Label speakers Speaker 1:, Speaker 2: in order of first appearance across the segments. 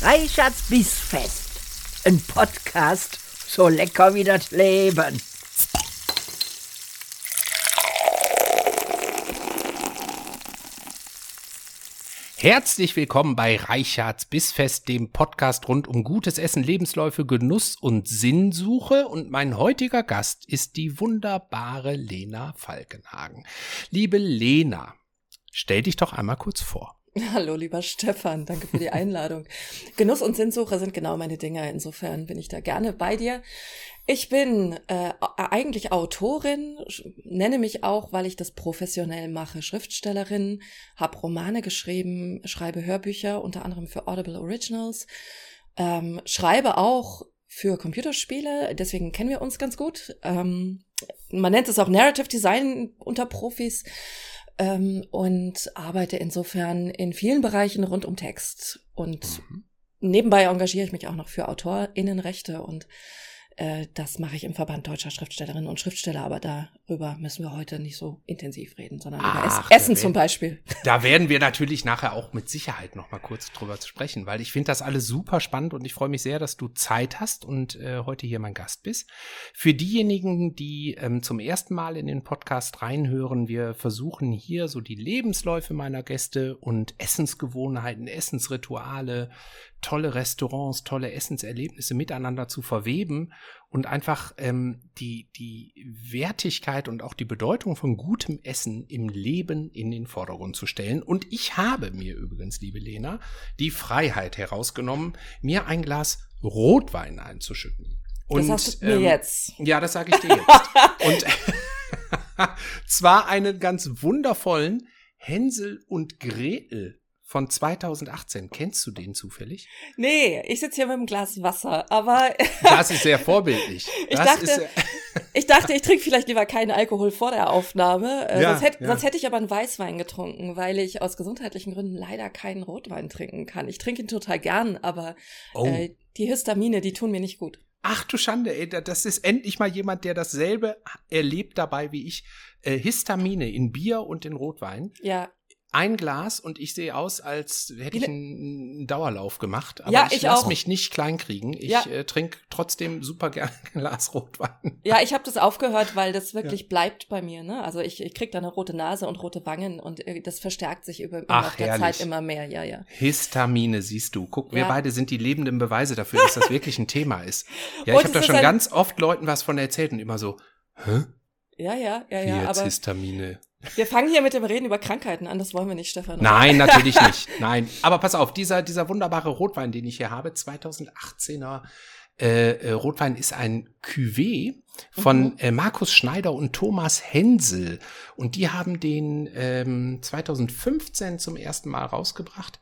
Speaker 1: Reichards Bissfest. Ein Podcast, so lecker wie das Leben.
Speaker 2: Herzlich willkommen bei Reichards Bissfest, dem Podcast rund um gutes Essen, Lebensläufe, Genuss und Sinnsuche. Und mein heutiger Gast ist die wunderbare Lena Falkenhagen. Liebe Lena, stell dich doch einmal kurz vor.
Speaker 3: Hallo, lieber Stefan, danke für die Einladung. Genuss und Sinnsuche sind genau meine Dinge, insofern bin ich da gerne bei dir. Ich bin äh, eigentlich Autorin, nenne mich auch, weil ich das professionell mache, Schriftstellerin, habe Romane geschrieben, schreibe Hörbücher, unter anderem für Audible Originals, ähm, schreibe auch für Computerspiele, deswegen kennen wir uns ganz gut. Ähm, man nennt es auch Narrative Design unter Profis ähm, und arbeite insofern in vielen Bereichen rund um Text. Und mhm. nebenbei engagiere ich mich auch noch für AutorInnenrechte und äh, das mache ich im Verband deutscher Schriftstellerinnen und Schriftsteller, aber darüber müssen wir heute nicht so intensiv reden, sondern Ach, über Ess Essen zum Beispiel.
Speaker 2: Da werden wir natürlich nachher auch mit Sicherheit noch mal kurz drüber sprechen, weil ich finde das alles super spannend und ich freue mich sehr, dass du Zeit hast und äh, heute hier mein Gast bist. Für diejenigen, die ähm, zum ersten Mal in den Podcast reinhören, wir versuchen hier so die Lebensläufe meiner Gäste und Essensgewohnheiten, Essensrituale, tolle Restaurants, tolle Essenserlebnisse miteinander zu verweben und einfach ähm, die, die Wertigkeit und auch die Bedeutung von gutem Essen im Leben in den Vordergrund zu stellen. Und ich habe mir übrigens, liebe Lena, die Freiheit herausgenommen, mir ein Glas Rotwein einzuschütten.
Speaker 3: Und, das hast du mir ähm, jetzt.
Speaker 2: Ja, das sage ich dir jetzt. und zwar einen ganz wundervollen Hänsel und Gretel von 2018. Kennst du den zufällig?
Speaker 3: Nee, ich sitze hier mit einem Glas Wasser, aber.
Speaker 2: das ist sehr vorbildlich.
Speaker 3: ich, dachte, ich dachte, ich trinke vielleicht lieber keinen Alkohol vor der Aufnahme. Äh, ja, sonst, hätte, ja. sonst hätte ich aber einen Weißwein getrunken, weil ich aus gesundheitlichen Gründen leider keinen Rotwein trinken kann. Ich trinke ihn total gern, aber oh. äh, die Histamine, die tun mir nicht gut.
Speaker 2: Ach du Schande, ey, das ist endlich mal jemand, der dasselbe erlebt dabei wie ich. Äh, Histamine in Bier und in Rotwein.
Speaker 3: Ja
Speaker 2: ein Glas und ich sehe aus, als hätte ich einen Dauerlauf gemacht. Aber ja, ich, ich lasse mich nicht kleinkriegen. Ich ja. äh, trinke trotzdem super gerne ein Glas Rotwein.
Speaker 3: Ja, ich habe das aufgehört, weil das wirklich ja. bleibt bei mir. Ne? Also ich, ich kriege da eine rote Nase und rote Wangen und äh, das verstärkt sich über, Ach, der herrlich. Zeit immer mehr. Ja, ja.
Speaker 2: Histamine, siehst du. Guck, wir beide sind die lebenden Beweise dafür, dass das wirklich ein Thema ist. Ja, ich habe da schon ganz oft Leuten was von erzählt und immer so, hä?
Speaker 3: Ja, ja, ja,
Speaker 2: Wie
Speaker 3: ja.
Speaker 2: Jetzt aber Histamine.
Speaker 3: Wir fangen hier mit dem Reden über Krankheiten an, das wollen wir nicht, Stefan.
Speaker 2: Nein, natürlich nicht. Nein. Aber pass auf, dieser, dieser wunderbare Rotwein, den ich hier habe, 2018er äh, äh, Rotwein ist ein Cuvée von mhm. äh, Markus Schneider und Thomas Hensel. Und die haben den ähm, 2015 zum ersten Mal rausgebracht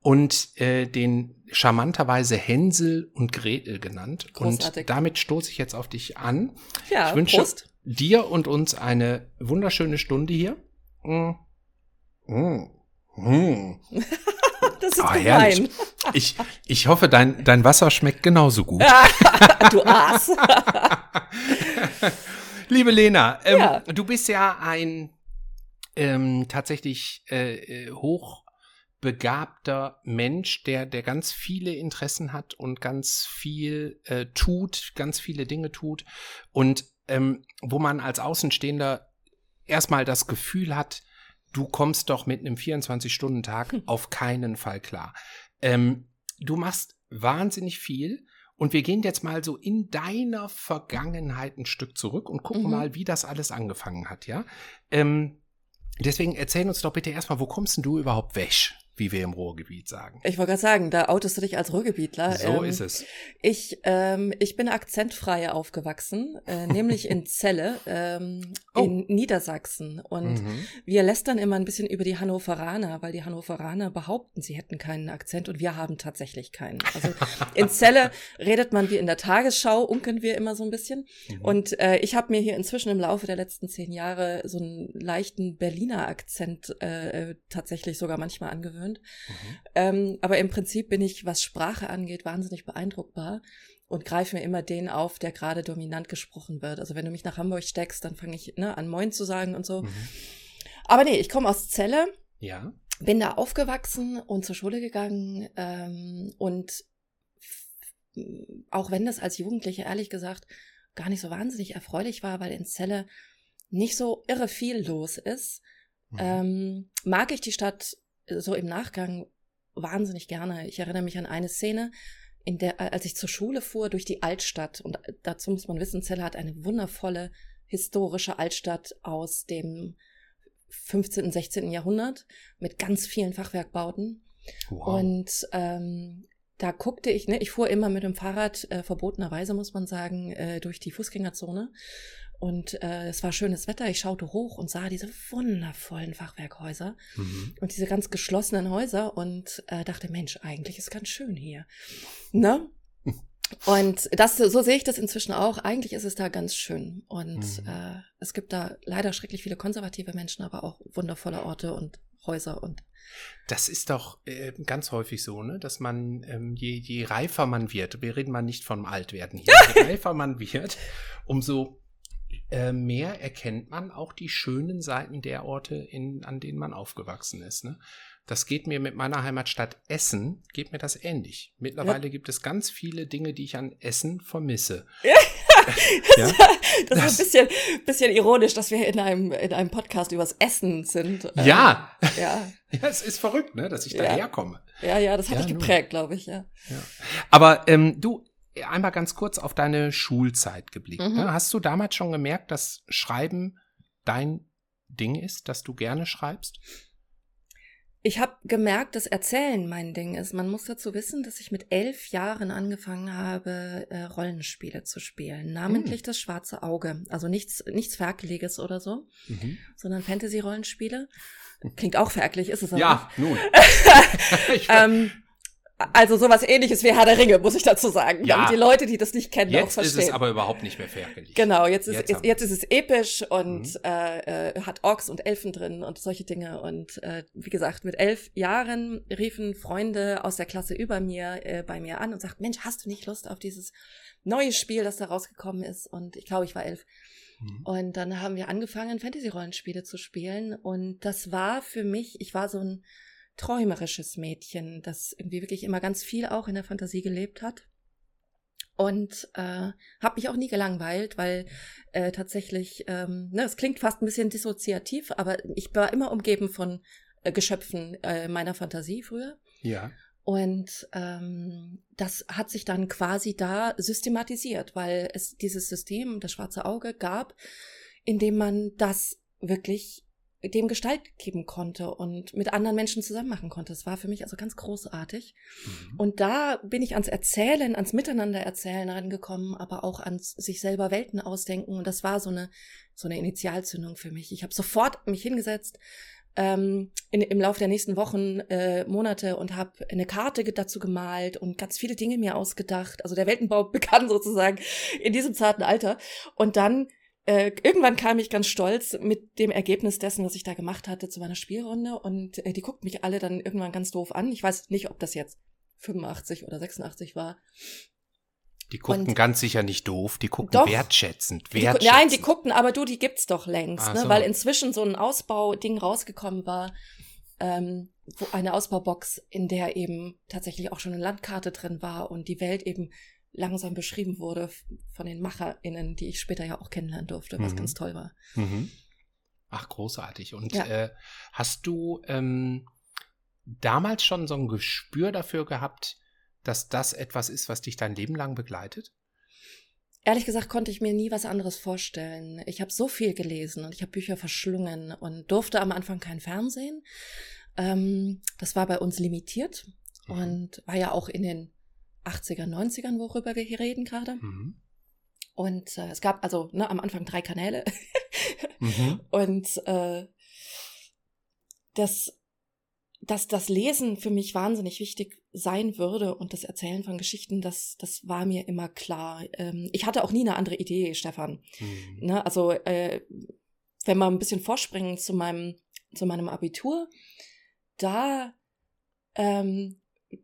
Speaker 2: und äh, den charmanterweise Hänsel und Gretel genannt. Großartig. Und damit stoße ich jetzt auf dich an.
Speaker 3: Ja,
Speaker 2: ich wünsche Prost. Dir und uns eine wunderschöne Stunde hier. Mm. Mm. Mm.
Speaker 3: das ist oh, herrlich.
Speaker 2: Ich, ich hoffe, dein, dein Wasser schmeckt genauso gut.
Speaker 3: du Aas.
Speaker 2: Liebe Lena, ähm, ja. du bist ja ein ähm, tatsächlich äh, äh hoch begabter Mensch, der, der ganz viele Interessen hat und ganz viel äh, tut, ganz viele Dinge tut und ähm, wo man als Außenstehender erstmal das Gefühl hat, du kommst doch mit einem 24-Stunden-Tag hm. auf keinen Fall klar. Ähm, du machst wahnsinnig viel und wir gehen jetzt mal so in deiner Vergangenheit ein Stück zurück und gucken mhm. mal, wie das alles angefangen hat, ja? Ähm, deswegen erzähl uns doch bitte erstmal, wo kommst denn du überhaupt weg? Wie wir im Ruhrgebiet sagen.
Speaker 3: Ich wollte gerade sagen, da outest du dich als Ruhrgebietler.
Speaker 2: So ähm, ist es.
Speaker 3: Ich, ähm, ich bin akzentfrei aufgewachsen, äh, nämlich in Celle ähm, oh. in Niedersachsen. Und mhm. wir lästern immer ein bisschen über die Hannoveraner, weil die Hannoveraner behaupten, sie hätten keinen Akzent und wir haben tatsächlich keinen. Also in Celle redet man wie in der Tagesschau, unken wir immer so ein bisschen. Mhm. Und äh, ich habe mir hier inzwischen im Laufe der letzten zehn Jahre so einen leichten Berliner Akzent äh, tatsächlich sogar manchmal angewöhnt gewöhnt. Mhm. Ähm, aber im Prinzip bin ich, was Sprache angeht, wahnsinnig beeindruckbar und greife mir immer den auf, der gerade dominant gesprochen wird. Also wenn du mich nach Hamburg steckst, dann fange ich ne, an Moin zu sagen und so. Mhm. Aber nee, ich komme aus Celle.
Speaker 2: Ja.
Speaker 3: bin da aufgewachsen und zur Schule gegangen ähm, und auch wenn das als Jugendliche ehrlich gesagt gar nicht so wahnsinnig erfreulich war, weil in Celle nicht so irre viel los ist, mhm. ähm, mag ich die Stadt so im Nachgang wahnsinnig gerne. Ich erinnere mich an eine Szene, in der, als ich zur Schule fuhr, durch die Altstadt. Und dazu muss man wissen, Celle hat eine wundervolle historische Altstadt aus dem 15. und 16. Jahrhundert mit ganz vielen Fachwerkbauten. Wow. Und ähm, da guckte ich, ne, ich fuhr immer mit dem Fahrrad, äh, verbotenerweise muss man sagen, äh, durch die Fußgängerzone. Und äh, es war schönes Wetter. Ich schaute hoch und sah diese wundervollen Fachwerkhäuser mhm. und diese ganz geschlossenen Häuser und äh, dachte, Mensch, eigentlich ist ganz schön hier. Ne? Und das, so sehe ich das inzwischen auch. Eigentlich ist es da ganz schön. Und mhm. äh, es gibt da leider schrecklich viele konservative Menschen, aber auch wundervolle Orte und Häuser und.
Speaker 2: Das ist doch äh, ganz häufig so, ne, dass man, ähm, je, je reifer man wird, wir reden mal nicht vom Altwerden hier, je reifer man wird, umso äh, mehr erkennt man auch die schönen Seiten der Orte, in, an denen man aufgewachsen ist. Ne? Das geht mir mit meiner Heimatstadt Essen, geht mir das ähnlich. Mittlerweile ja. gibt es ganz viele Dinge, die ich an Essen vermisse.
Speaker 3: Ja. das, das, ist ein bisschen, bisschen ironisch, dass wir in einem, in einem Podcast übers Essen sind.
Speaker 2: Ja. Ähm, ja. ja, es ist verrückt, ne, dass ich ja. daherkomme.
Speaker 3: Ja, ja, das hat ja, dich geprägt, glaube ich, ja. ja.
Speaker 2: Aber ähm, du, einmal ganz kurz auf deine Schulzeit geblickt. Mhm. Ne? Hast du damals schon gemerkt, dass Schreiben dein Ding ist, dass du gerne schreibst?
Speaker 3: Ich habe gemerkt, dass Erzählen mein Ding ist. Man muss dazu wissen, dass ich mit elf Jahren angefangen habe, äh, Rollenspiele zu spielen. Namentlich mhm. das Schwarze Auge. Also nichts, nichts Ferkeliges oder so, mhm. sondern Fantasy-Rollenspiele. Klingt auch ferkelig, ist es aber.
Speaker 2: Ja, nun.
Speaker 3: ähm, also sowas ähnliches wie Herr der Ringe, muss ich dazu sagen. Ja. Damit die Leute, die das nicht kennen,
Speaker 2: jetzt
Speaker 3: auch verstehen.
Speaker 2: Jetzt ist es aber überhaupt nicht mehr fertig.
Speaker 3: Genau, jetzt ist, jetzt, jetzt ist es episch und mhm. äh, äh, hat Orks und Elfen drin und solche Dinge. Und äh, wie gesagt, mit elf Jahren riefen Freunde aus der Klasse über mir äh, bei mir an und sagten, Mensch, hast du nicht Lust auf dieses neue Spiel, das da rausgekommen ist? Und ich glaube, ich war elf. Mhm. Und dann haben wir angefangen, Fantasy-Rollenspiele zu spielen. Und das war für mich, ich war so ein träumerisches Mädchen, das irgendwie wirklich immer ganz viel auch in der Fantasie gelebt hat. Und äh, habe mich auch nie gelangweilt, weil äh, tatsächlich, ähm, ne, es klingt fast ein bisschen dissoziativ, aber ich war immer umgeben von äh, Geschöpfen äh, meiner Fantasie früher.
Speaker 2: Ja.
Speaker 3: Und ähm, das hat sich dann quasi da systematisiert, weil es dieses System, das schwarze Auge, gab, in dem man das wirklich dem Gestalt geben konnte und mit anderen Menschen zusammen machen konnte. Das war für mich also ganz großartig. Mhm. Und da bin ich ans Erzählen, ans Miteinander erzählen rangekommen, aber auch ans sich selber Welten ausdenken. Und das war so eine, so eine Initialzündung für mich. Ich habe sofort mich hingesetzt, ähm, in, im Laufe der nächsten Wochen, äh, Monate und habe eine Karte dazu gemalt und ganz viele Dinge mir ausgedacht. Also der Weltenbau begann sozusagen in diesem zarten Alter. Und dann äh, irgendwann kam ich ganz stolz mit dem Ergebnis dessen, was ich da gemacht hatte, zu meiner Spielrunde und äh, die guckten mich alle dann irgendwann ganz doof an. Ich weiß nicht, ob das jetzt 85 oder 86 war.
Speaker 2: Die guckten und ganz sicher nicht doof, die guckten doch, wertschätzend, wertschätzend.
Speaker 3: Die, nein, die guckten, aber du, die gibt's doch längst, ne? So. weil inzwischen so ein Ausbauding rausgekommen war, ähm, wo eine Ausbaubox, in der eben tatsächlich auch schon eine Landkarte drin war und die Welt eben langsam beschrieben wurde von den MacherInnen, die ich später ja auch kennenlernen durfte, was mhm. ganz toll war. Mhm.
Speaker 2: Ach, großartig. Und ja. äh, hast du ähm, damals schon so ein Gespür dafür gehabt, dass das etwas ist, was dich dein Leben lang begleitet?
Speaker 3: Ehrlich gesagt konnte ich mir nie was anderes vorstellen. Ich habe so viel gelesen und ich habe Bücher verschlungen und durfte am Anfang kein Fernsehen. Ähm, das war bei uns limitiert mhm. und war ja auch in den 80er, 90ern, worüber wir hier reden gerade. Mhm. Und äh, es gab also ne, am Anfang drei Kanäle. mhm. Und äh, das, dass das Lesen für mich wahnsinnig wichtig sein würde und das Erzählen von Geschichten, das, das war mir immer klar. Ähm, ich hatte auch nie eine andere Idee, Stefan. Mhm. Ne, also äh, wenn wir ein bisschen vorspringen zu meinem, zu meinem Abitur, da ähm,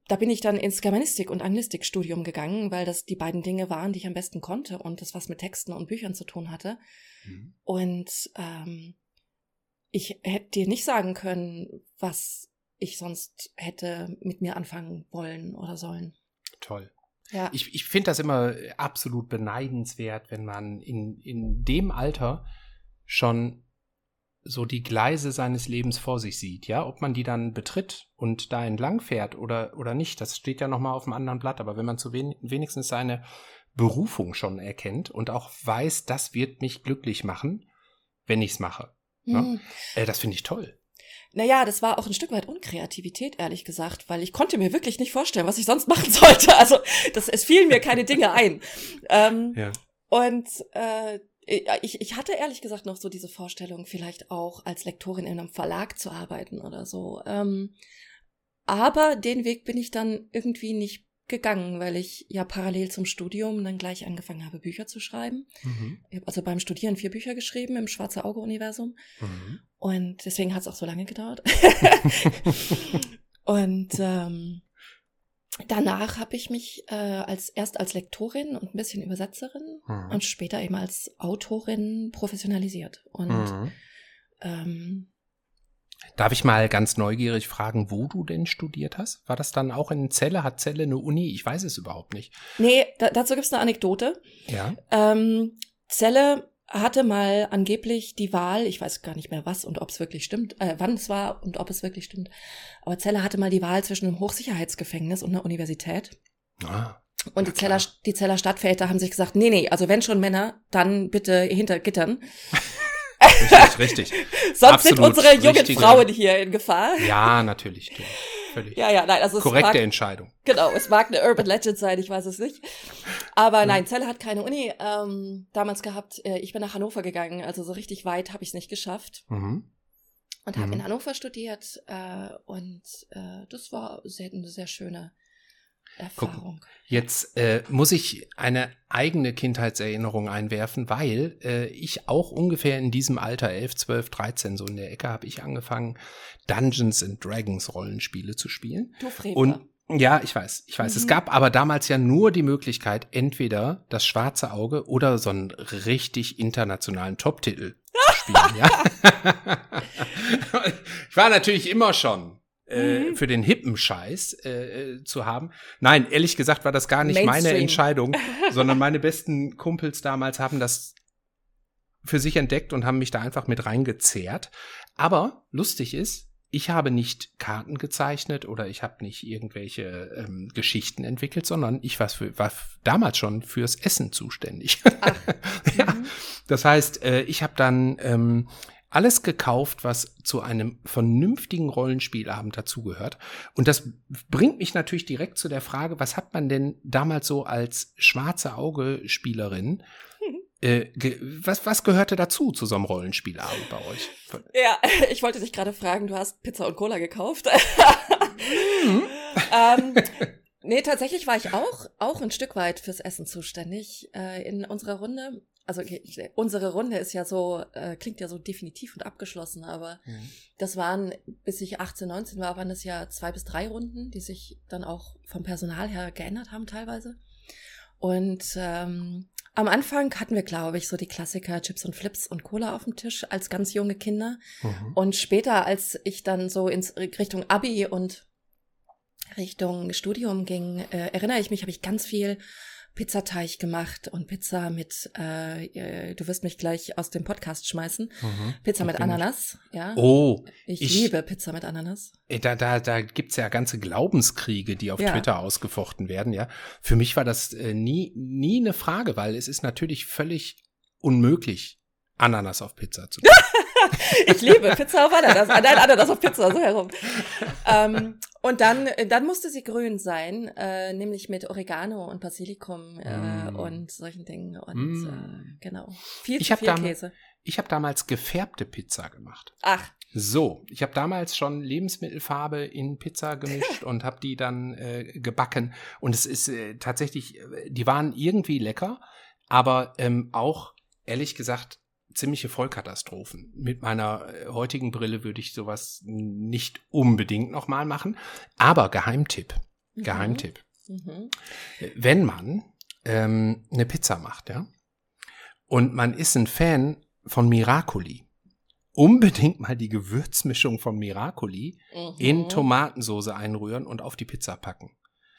Speaker 3: da bin ich dann ins Germanistik- und Anglistikstudium gegangen, weil das die beiden Dinge waren, die ich am besten konnte und das was mit Texten und Büchern zu tun hatte. Mhm. Und ähm, ich hätte dir nicht sagen können, was ich sonst hätte mit mir anfangen wollen oder sollen.
Speaker 2: Toll. Ja. Ich, ich finde das immer absolut beneidenswert, wenn man in, in dem Alter schon so die Gleise seines Lebens vor sich sieht, ja, ob man die dann betritt und da entlang fährt oder, oder nicht, das steht ja nochmal auf dem anderen Blatt, aber wenn man zu wen, wenigstens seine Berufung schon erkennt und auch weiß, das wird mich glücklich machen, wenn ich es mache. Ne? Mhm. Äh, das finde ich toll.
Speaker 3: Naja, das war auch ein Stück weit Unkreativität, ehrlich gesagt, weil ich konnte mir wirklich nicht vorstellen, was ich sonst machen sollte. Also das, es fielen mir keine Dinge ein. Ähm, ja. Und äh, ich, ich hatte ehrlich gesagt noch so diese Vorstellung, vielleicht auch als Lektorin in einem Verlag zu arbeiten oder so. Ähm, aber den Weg bin ich dann irgendwie nicht gegangen, weil ich ja parallel zum Studium dann gleich angefangen habe, Bücher zu schreiben. Mhm. Ich habe also beim Studieren vier Bücher geschrieben im Schwarze Auge-Universum. Mhm. Und deswegen hat es auch so lange gedauert. und ähm, danach habe ich mich äh, als erst als Lektorin und ein bisschen Übersetzerin mhm. und später eben als Autorin professionalisiert. Und mhm. ähm,
Speaker 2: Darf ich mal ganz neugierig fragen, wo du denn studiert hast? War das dann auch in Celle? Hat Celle eine Uni? Ich weiß es überhaupt nicht.
Speaker 3: Nee, da, dazu gibt es eine Anekdote. Ja. Ähm, Celle hatte mal angeblich die Wahl, ich weiß gar nicht mehr was und ob es wirklich stimmt, äh, wann es war und ob es wirklich stimmt, aber Celle hatte mal die Wahl zwischen einem Hochsicherheitsgefängnis und einer Universität. Ah. Und die Zeller, die Zeller Stadtväter haben sich gesagt, nee, nee, also wenn schon Männer, dann bitte hinter Gittern.
Speaker 2: Richtig, richtig.
Speaker 3: Sonst Absolut sind unsere jungen Frauen hier in Gefahr.
Speaker 2: Ja, natürlich. Völlig.
Speaker 3: Ja, ja, nein, also es
Speaker 2: korrekte
Speaker 3: mag,
Speaker 2: Entscheidung.
Speaker 3: Genau, es mag eine Urban Legend sein, ich weiß es nicht. Aber nein, Celle hat keine Uni ähm, damals gehabt. Äh, ich bin nach Hannover gegangen, also so richtig weit habe ich es nicht geschafft. Mhm. Und habe mhm. in Hannover studiert äh, und äh, das war sehr, eine sehr schöne Erfahrung.
Speaker 2: Guck, jetzt äh, muss ich eine eigene Kindheitserinnerung einwerfen, weil äh, ich auch ungefähr in diesem Alter, 11, 12, 13, so in der Ecke, habe ich angefangen, Dungeons and Dragons Rollenspiele zu spielen.
Speaker 3: Du Frevler.
Speaker 2: Und ja, ich weiß, ich weiß. Mhm. Es gab aber damals ja nur die Möglichkeit, entweder das schwarze Auge oder so einen richtig internationalen Top-Titel zu spielen, ja. ich war natürlich immer schon äh, mhm. für den hippen Scheiß äh, äh, zu haben. Nein, ehrlich gesagt war das gar nicht Mainstream. meine Entscheidung, sondern meine besten Kumpels damals haben das für sich entdeckt und haben mich da einfach mit reingezehrt. Aber lustig ist, ich habe nicht Karten gezeichnet oder ich habe nicht irgendwelche ähm, Geschichten entwickelt, sondern ich war, für, war damals schon fürs Essen zuständig. ja, mhm. das heißt, äh, ich habe dann ähm, alles gekauft, was zu einem vernünftigen Rollenspielabend dazugehört. Und das bringt mich natürlich direkt zu der Frage, was hat man denn damals so als schwarze Auge-Spielerin äh, was, was gehörte dazu zu so einem Rollenspielabend bei euch?
Speaker 3: Ja, ich wollte dich gerade fragen, du hast Pizza und Cola gekauft. mhm. ähm, nee, tatsächlich war ich auch, auch ein Stück weit fürs Essen zuständig. Äh, in unserer Runde also unsere Runde ist ja so, äh, klingt ja so definitiv und abgeschlossen, aber mhm. das waren, bis ich 18, 19 war, waren es ja zwei bis drei Runden, die sich dann auch vom Personal her geändert haben teilweise. Und ähm, am Anfang hatten wir, glaube ich, so die Klassiker Chips und Flips und Cola auf dem Tisch als ganz junge Kinder. Mhm. Und später, als ich dann so ins Richtung Abi und Richtung Studium ging, äh, erinnere ich mich, habe ich ganz viel Pizzateig gemacht und Pizza mit, äh, äh, du wirst mich gleich aus dem Podcast schmeißen. Mhm, Pizza mit Ananas, ja.
Speaker 2: Oh.
Speaker 3: Ich, ich, liebe Pizza mit Ananas.
Speaker 2: Äh, da, da, da gibt's ja ganze Glaubenskriege, die auf ja. Twitter ausgefochten werden, ja. Für mich war das äh, nie, nie eine Frage, weil es ist natürlich völlig unmöglich, Ananas auf Pizza zu tun.
Speaker 3: ich liebe Pizza auf Ananas. Nein, Ananas auf Pizza, so herum. Ähm, und dann, dann musste sie grün sein, äh, nämlich mit Oregano und Basilikum äh, mm. und solchen Dingen. Und mm. äh, genau.
Speaker 2: Viel ich zu viel Käse. Ich habe damals gefärbte Pizza gemacht.
Speaker 3: Ach.
Speaker 2: So, ich habe damals schon Lebensmittelfarbe in Pizza gemischt und habe die dann äh, gebacken. Und es ist äh, tatsächlich, äh, die waren irgendwie lecker, aber ähm, auch ehrlich gesagt ziemliche Vollkatastrophen. Mit meiner äh, heutigen Brille würde ich sowas nicht unbedingt nochmal machen. Aber Geheimtipp. Mhm. Geheimtipp. Mhm. Wenn man ähm, eine Pizza macht, ja, und man ist ein Fan von Miracoli unbedingt mal die Gewürzmischung von Miracoli mhm. in Tomatensoße einrühren und auf die Pizza packen.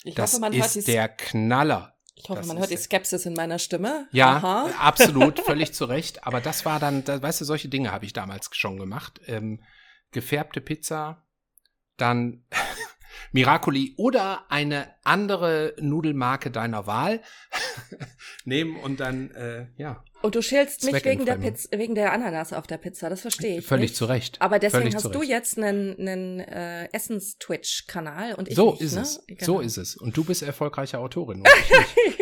Speaker 2: Ich das hoffe, ist der Knaller.
Speaker 3: Ich hoffe, das man hört die Skepsis in meiner Stimme.
Speaker 2: Ja, Aha. absolut, völlig zu Recht. Aber das war dann, da, weißt du, solche Dinge habe ich damals schon gemacht. Ähm, gefärbte Pizza, dann Miracoli oder eine andere Nudelmarke deiner Wahl nehmen und dann, äh, ja.
Speaker 3: Und du schälst mich wegen der, Pizza, wegen der Ananas auf der Pizza, das verstehe ich.
Speaker 2: Völlig nicht. zu Recht.
Speaker 3: Aber deswegen Völlig hast du jetzt einen, einen äh, Essens-Twitch-Kanal und ich
Speaker 2: So
Speaker 3: nicht,
Speaker 2: ist
Speaker 3: ne?
Speaker 2: es. Genau. So ist es. Und du bist erfolgreiche Autorin. Ich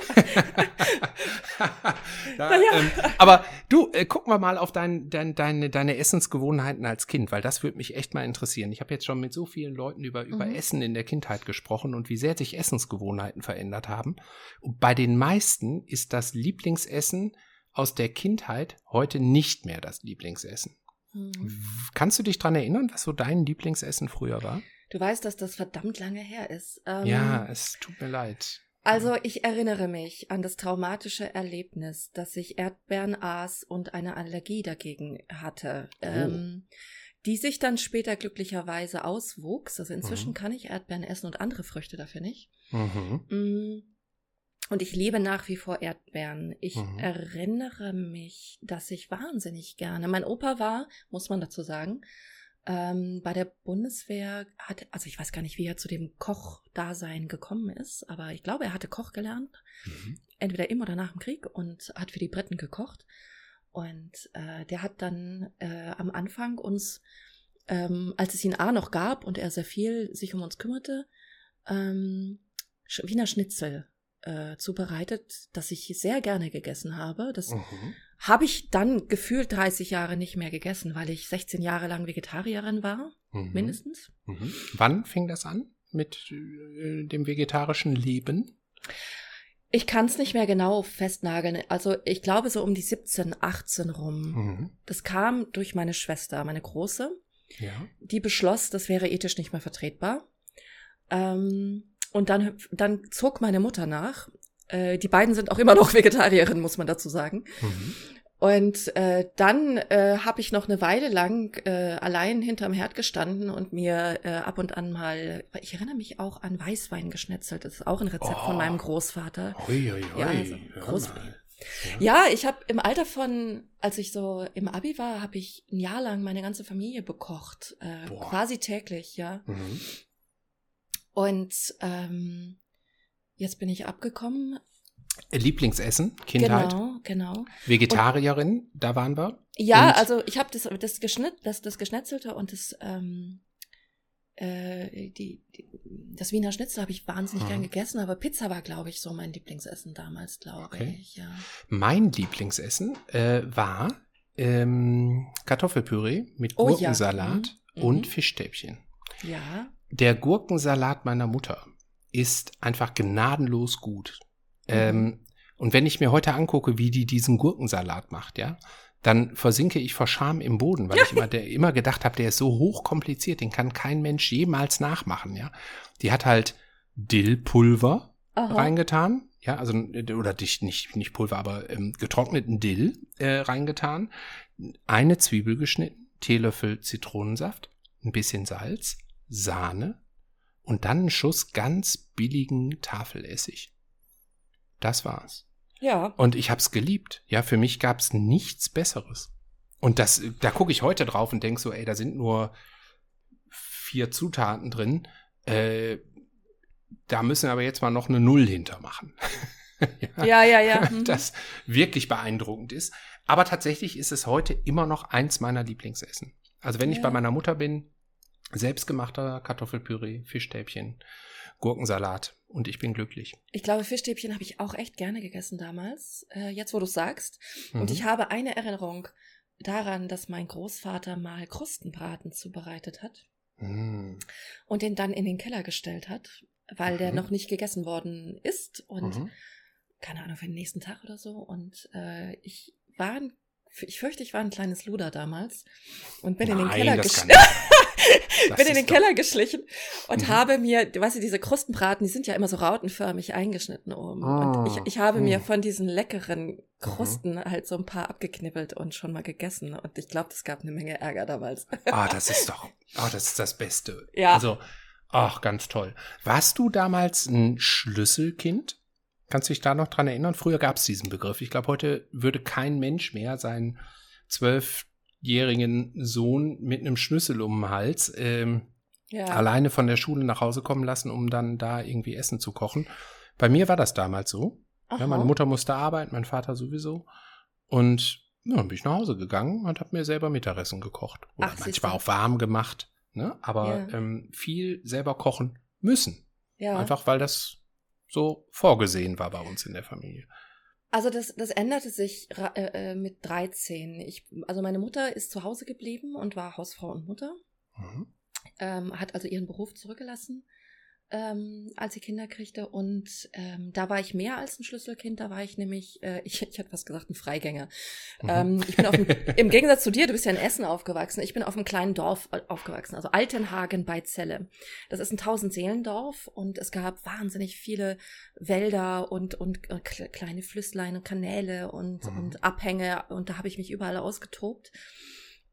Speaker 2: ja, ähm, aber du, äh, gucken wir mal auf dein, dein, deine, deine Essensgewohnheiten als Kind, weil das würde mich echt mal interessieren. Ich habe jetzt schon mit so vielen Leuten über, über mhm. Essen in der Kindheit gesprochen und wie sehr sich Essensgewohnheiten verändert haben. Und bei den meisten ist das Lieblingsessen aus der Kindheit heute nicht mehr das Lieblingsessen. Mhm. Kannst du dich dran erinnern, was so dein Lieblingsessen früher war?
Speaker 3: Du weißt, dass das verdammt lange her ist.
Speaker 2: Ähm, ja, es tut mir leid.
Speaker 3: Also ich erinnere mich an das traumatische Erlebnis, dass ich Erdbeeren aß und eine Allergie dagegen hatte, oh. ähm, die sich dann später glücklicherweise auswuchs. Also inzwischen mhm. kann ich Erdbeeren essen und andere Früchte dafür nicht. Mhm. Mm. Und ich liebe nach wie vor Erdbeeren. Ich mhm. erinnere mich, dass ich wahnsinnig gerne. Mein Opa war, muss man dazu sagen, ähm, bei der Bundeswehr hat, also ich weiß gar nicht, wie er zu dem Kochdasein gekommen ist, aber ich glaube, er hatte Koch gelernt, mhm. entweder im oder nach dem Krieg und hat für die Briten gekocht. Und äh, der hat dann äh, am Anfang uns, ähm, als es ihn A noch gab und er sehr viel sich um uns kümmerte, ähm, Wiener Schnitzel äh, zubereitet, das ich sehr gerne gegessen habe. Das mhm. habe ich dann gefühlt 30 Jahre nicht mehr gegessen, weil ich 16 Jahre lang Vegetarierin war, mhm. mindestens.
Speaker 2: Mhm. Wann fing das an mit äh, dem vegetarischen Leben?
Speaker 3: Ich kann es nicht mehr genau festnageln. Also ich glaube so um die 17, 18 rum. Mhm. Das kam durch meine Schwester, meine Große. Ja. Die beschloss, das wäre ethisch nicht mehr vertretbar. Ähm, und dann, dann zog meine Mutter nach. Äh, die beiden sind auch immer noch Vegetarierin, muss man dazu sagen. Mhm. Und äh, dann äh, habe ich noch eine Weile lang äh, allein hinterm Herd gestanden und mir äh, ab und an mal, ich erinnere mich auch an Weißwein geschnetzelt. Das ist auch ein Rezept oh. von meinem Großvater.
Speaker 2: Ui, ui, ui.
Speaker 3: Ja, also Groß ja. ja, ich habe im Alter von, als ich so im Abi war, habe ich ein Jahr lang meine ganze Familie bekocht, äh, quasi täglich, ja. Mhm. Und ähm, jetzt bin ich abgekommen.
Speaker 2: Lieblingsessen, Kindheit.
Speaker 3: Genau, genau.
Speaker 2: Vegetarierin, und, da waren wir.
Speaker 3: Ja, und also ich habe das, das Geschnitt, das, das Geschnetzelte und das, ähm, äh, die, die, das Wiener Schnitzel habe ich wahnsinnig mhm. gern gegessen, aber Pizza war, glaube ich, so mein Lieblingsessen damals, glaube okay. ich. Ja.
Speaker 2: Mein Lieblingsessen äh, war ähm, Kartoffelpüree mit oh, Gurkensalat ja. mhm. und mhm. Fischstäbchen.
Speaker 3: Ja.
Speaker 2: Der Gurkensalat meiner Mutter ist einfach gnadenlos gut. Mhm. Ähm, und wenn ich mir heute angucke, wie die diesen Gurkensalat macht, ja, dann versinke ich vor Scham im Boden, weil ich immer, der, immer gedacht habe, der ist so hochkompliziert, den kann kein Mensch jemals nachmachen, ja. Die hat halt Dillpulver Aha. reingetan, ja, also oder nicht nicht, nicht Pulver, aber ähm, getrockneten Dill äh, reingetan, eine Zwiebel geschnitten, Teelöffel Zitronensaft, ein bisschen Salz, Sahne und dann einen Schuss ganz billigen Tafelessig. Das war's.
Speaker 3: Ja.
Speaker 2: Und ich hab's geliebt. Ja, für mich gab's nichts Besseres. Und das, da gucke ich heute drauf und denk so, ey, da sind nur vier Zutaten drin. Äh, da müssen aber jetzt mal noch eine Null hintermachen.
Speaker 3: ja, ja, ja. ja.
Speaker 2: Mhm. Das wirklich beeindruckend ist. Aber tatsächlich ist es heute immer noch eins meiner Lieblingsessen. Also wenn ja. ich bei meiner Mutter bin, Selbstgemachter Kartoffelpüree, Fischstäbchen, Gurkensalat und ich bin glücklich.
Speaker 3: Ich glaube, Fischstäbchen habe ich auch echt gerne gegessen damals, äh, jetzt wo du sagst. Mhm. Und ich habe eine Erinnerung daran, dass mein Großvater mal Krustenbraten zubereitet hat mhm. und den dann in den Keller gestellt hat, weil mhm. der noch nicht gegessen worden ist und mhm. keine Ahnung, für den nächsten Tag oder so. Und äh, ich war ein ich fürchte, ich war ein kleines Luder damals und bin
Speaker 2: Nein,
Speaker 3: in den Keller geschlichen. Bin in den Keller geschlichen und
Speaker 2: Mhm.
Speaker 3: habe mir, du weißt ja, diese Krustenbraten, die sind ja immer so rautenförmig eingeschnitten oben. Und ich,
Speaker 2: Ah,
Speaker 3: ich habe mir
Speaker 2: mhm.
Speaker 3: von diesen leckeren Krusten halt so ein paar abgeknibbelt und schon mal gegessen. Und ich glaube, das gab eine Menge Ärger damals.
Speaker 2: Ah, das ist doch, ah, das ist das Beste.
Speaker 3: Ja.
Speaker 2: Also, ach, ganz toll. Warst du damals ein Schlüsselkind? Kannst du dich da noch dran erinnern? Früher gab es diesen Begriff. Ich glaube, heute würde kein Mensch mehr seinen zwölfjährigen Sohn mit einem Schlüssel um den Hals ähm,
Speaker 3: Ja.
Speaker 2: alleine von der Schule nach Hause kommen lassen, um dann da irgendwie Essen zu kochen. Bei mir war das damals so. Ja, meine. Mutter musste arbeiten, mein Vater sowieso. Und ja, dann bin ich nach Hause gegangen und habe mir selber Mittagessen gekocht. Oder
Speaker 3: Ach,
Speaker 2: manchmal auch warm gemacht. Ne? Aber
Speaker 3: Ja.
Speaker 2: ähm, viel selber kochen müssen.
Speaker 3: Ja.
Speaker 2: Einfach weil das so vorgesehen war bei uns in der Familie.
Speaker 3: Also das, das änderte sich äh, äh, mit 13. Ich, also meine Mutter ist zu Hause geblieben und war Hausfrau und Mutter,
Speaker 2: Mhm.
Speaker 3: ähm, hat also ihren Beruf zurückgelassen, ähm, als sie Kinder kriegte. Und ähm, da war ich mehr als ein Schlüsselkind, da war ich nämlich, äh, ich, ich hätte was gesagt, ein Freigänger.
Speaker 2: Mhm.
Speaker 3: Ähm, ich bin auf dem, im Gegensatz zu dir, du bist ja in Essen aufgewachsen, ich bin auf einem kleinen Dorf äh, aufgewachsen, also Altenhagen bei Celle. Das ist ein Tausendseelendorf und es gab wahnsinnig viele Wälder und, und äh, kle- kleine Flüsslein und Kanäle und,
Speaker 2: Mhm.
Speaker 3: und Abhänge und da habe ich mich überall ausgetobt.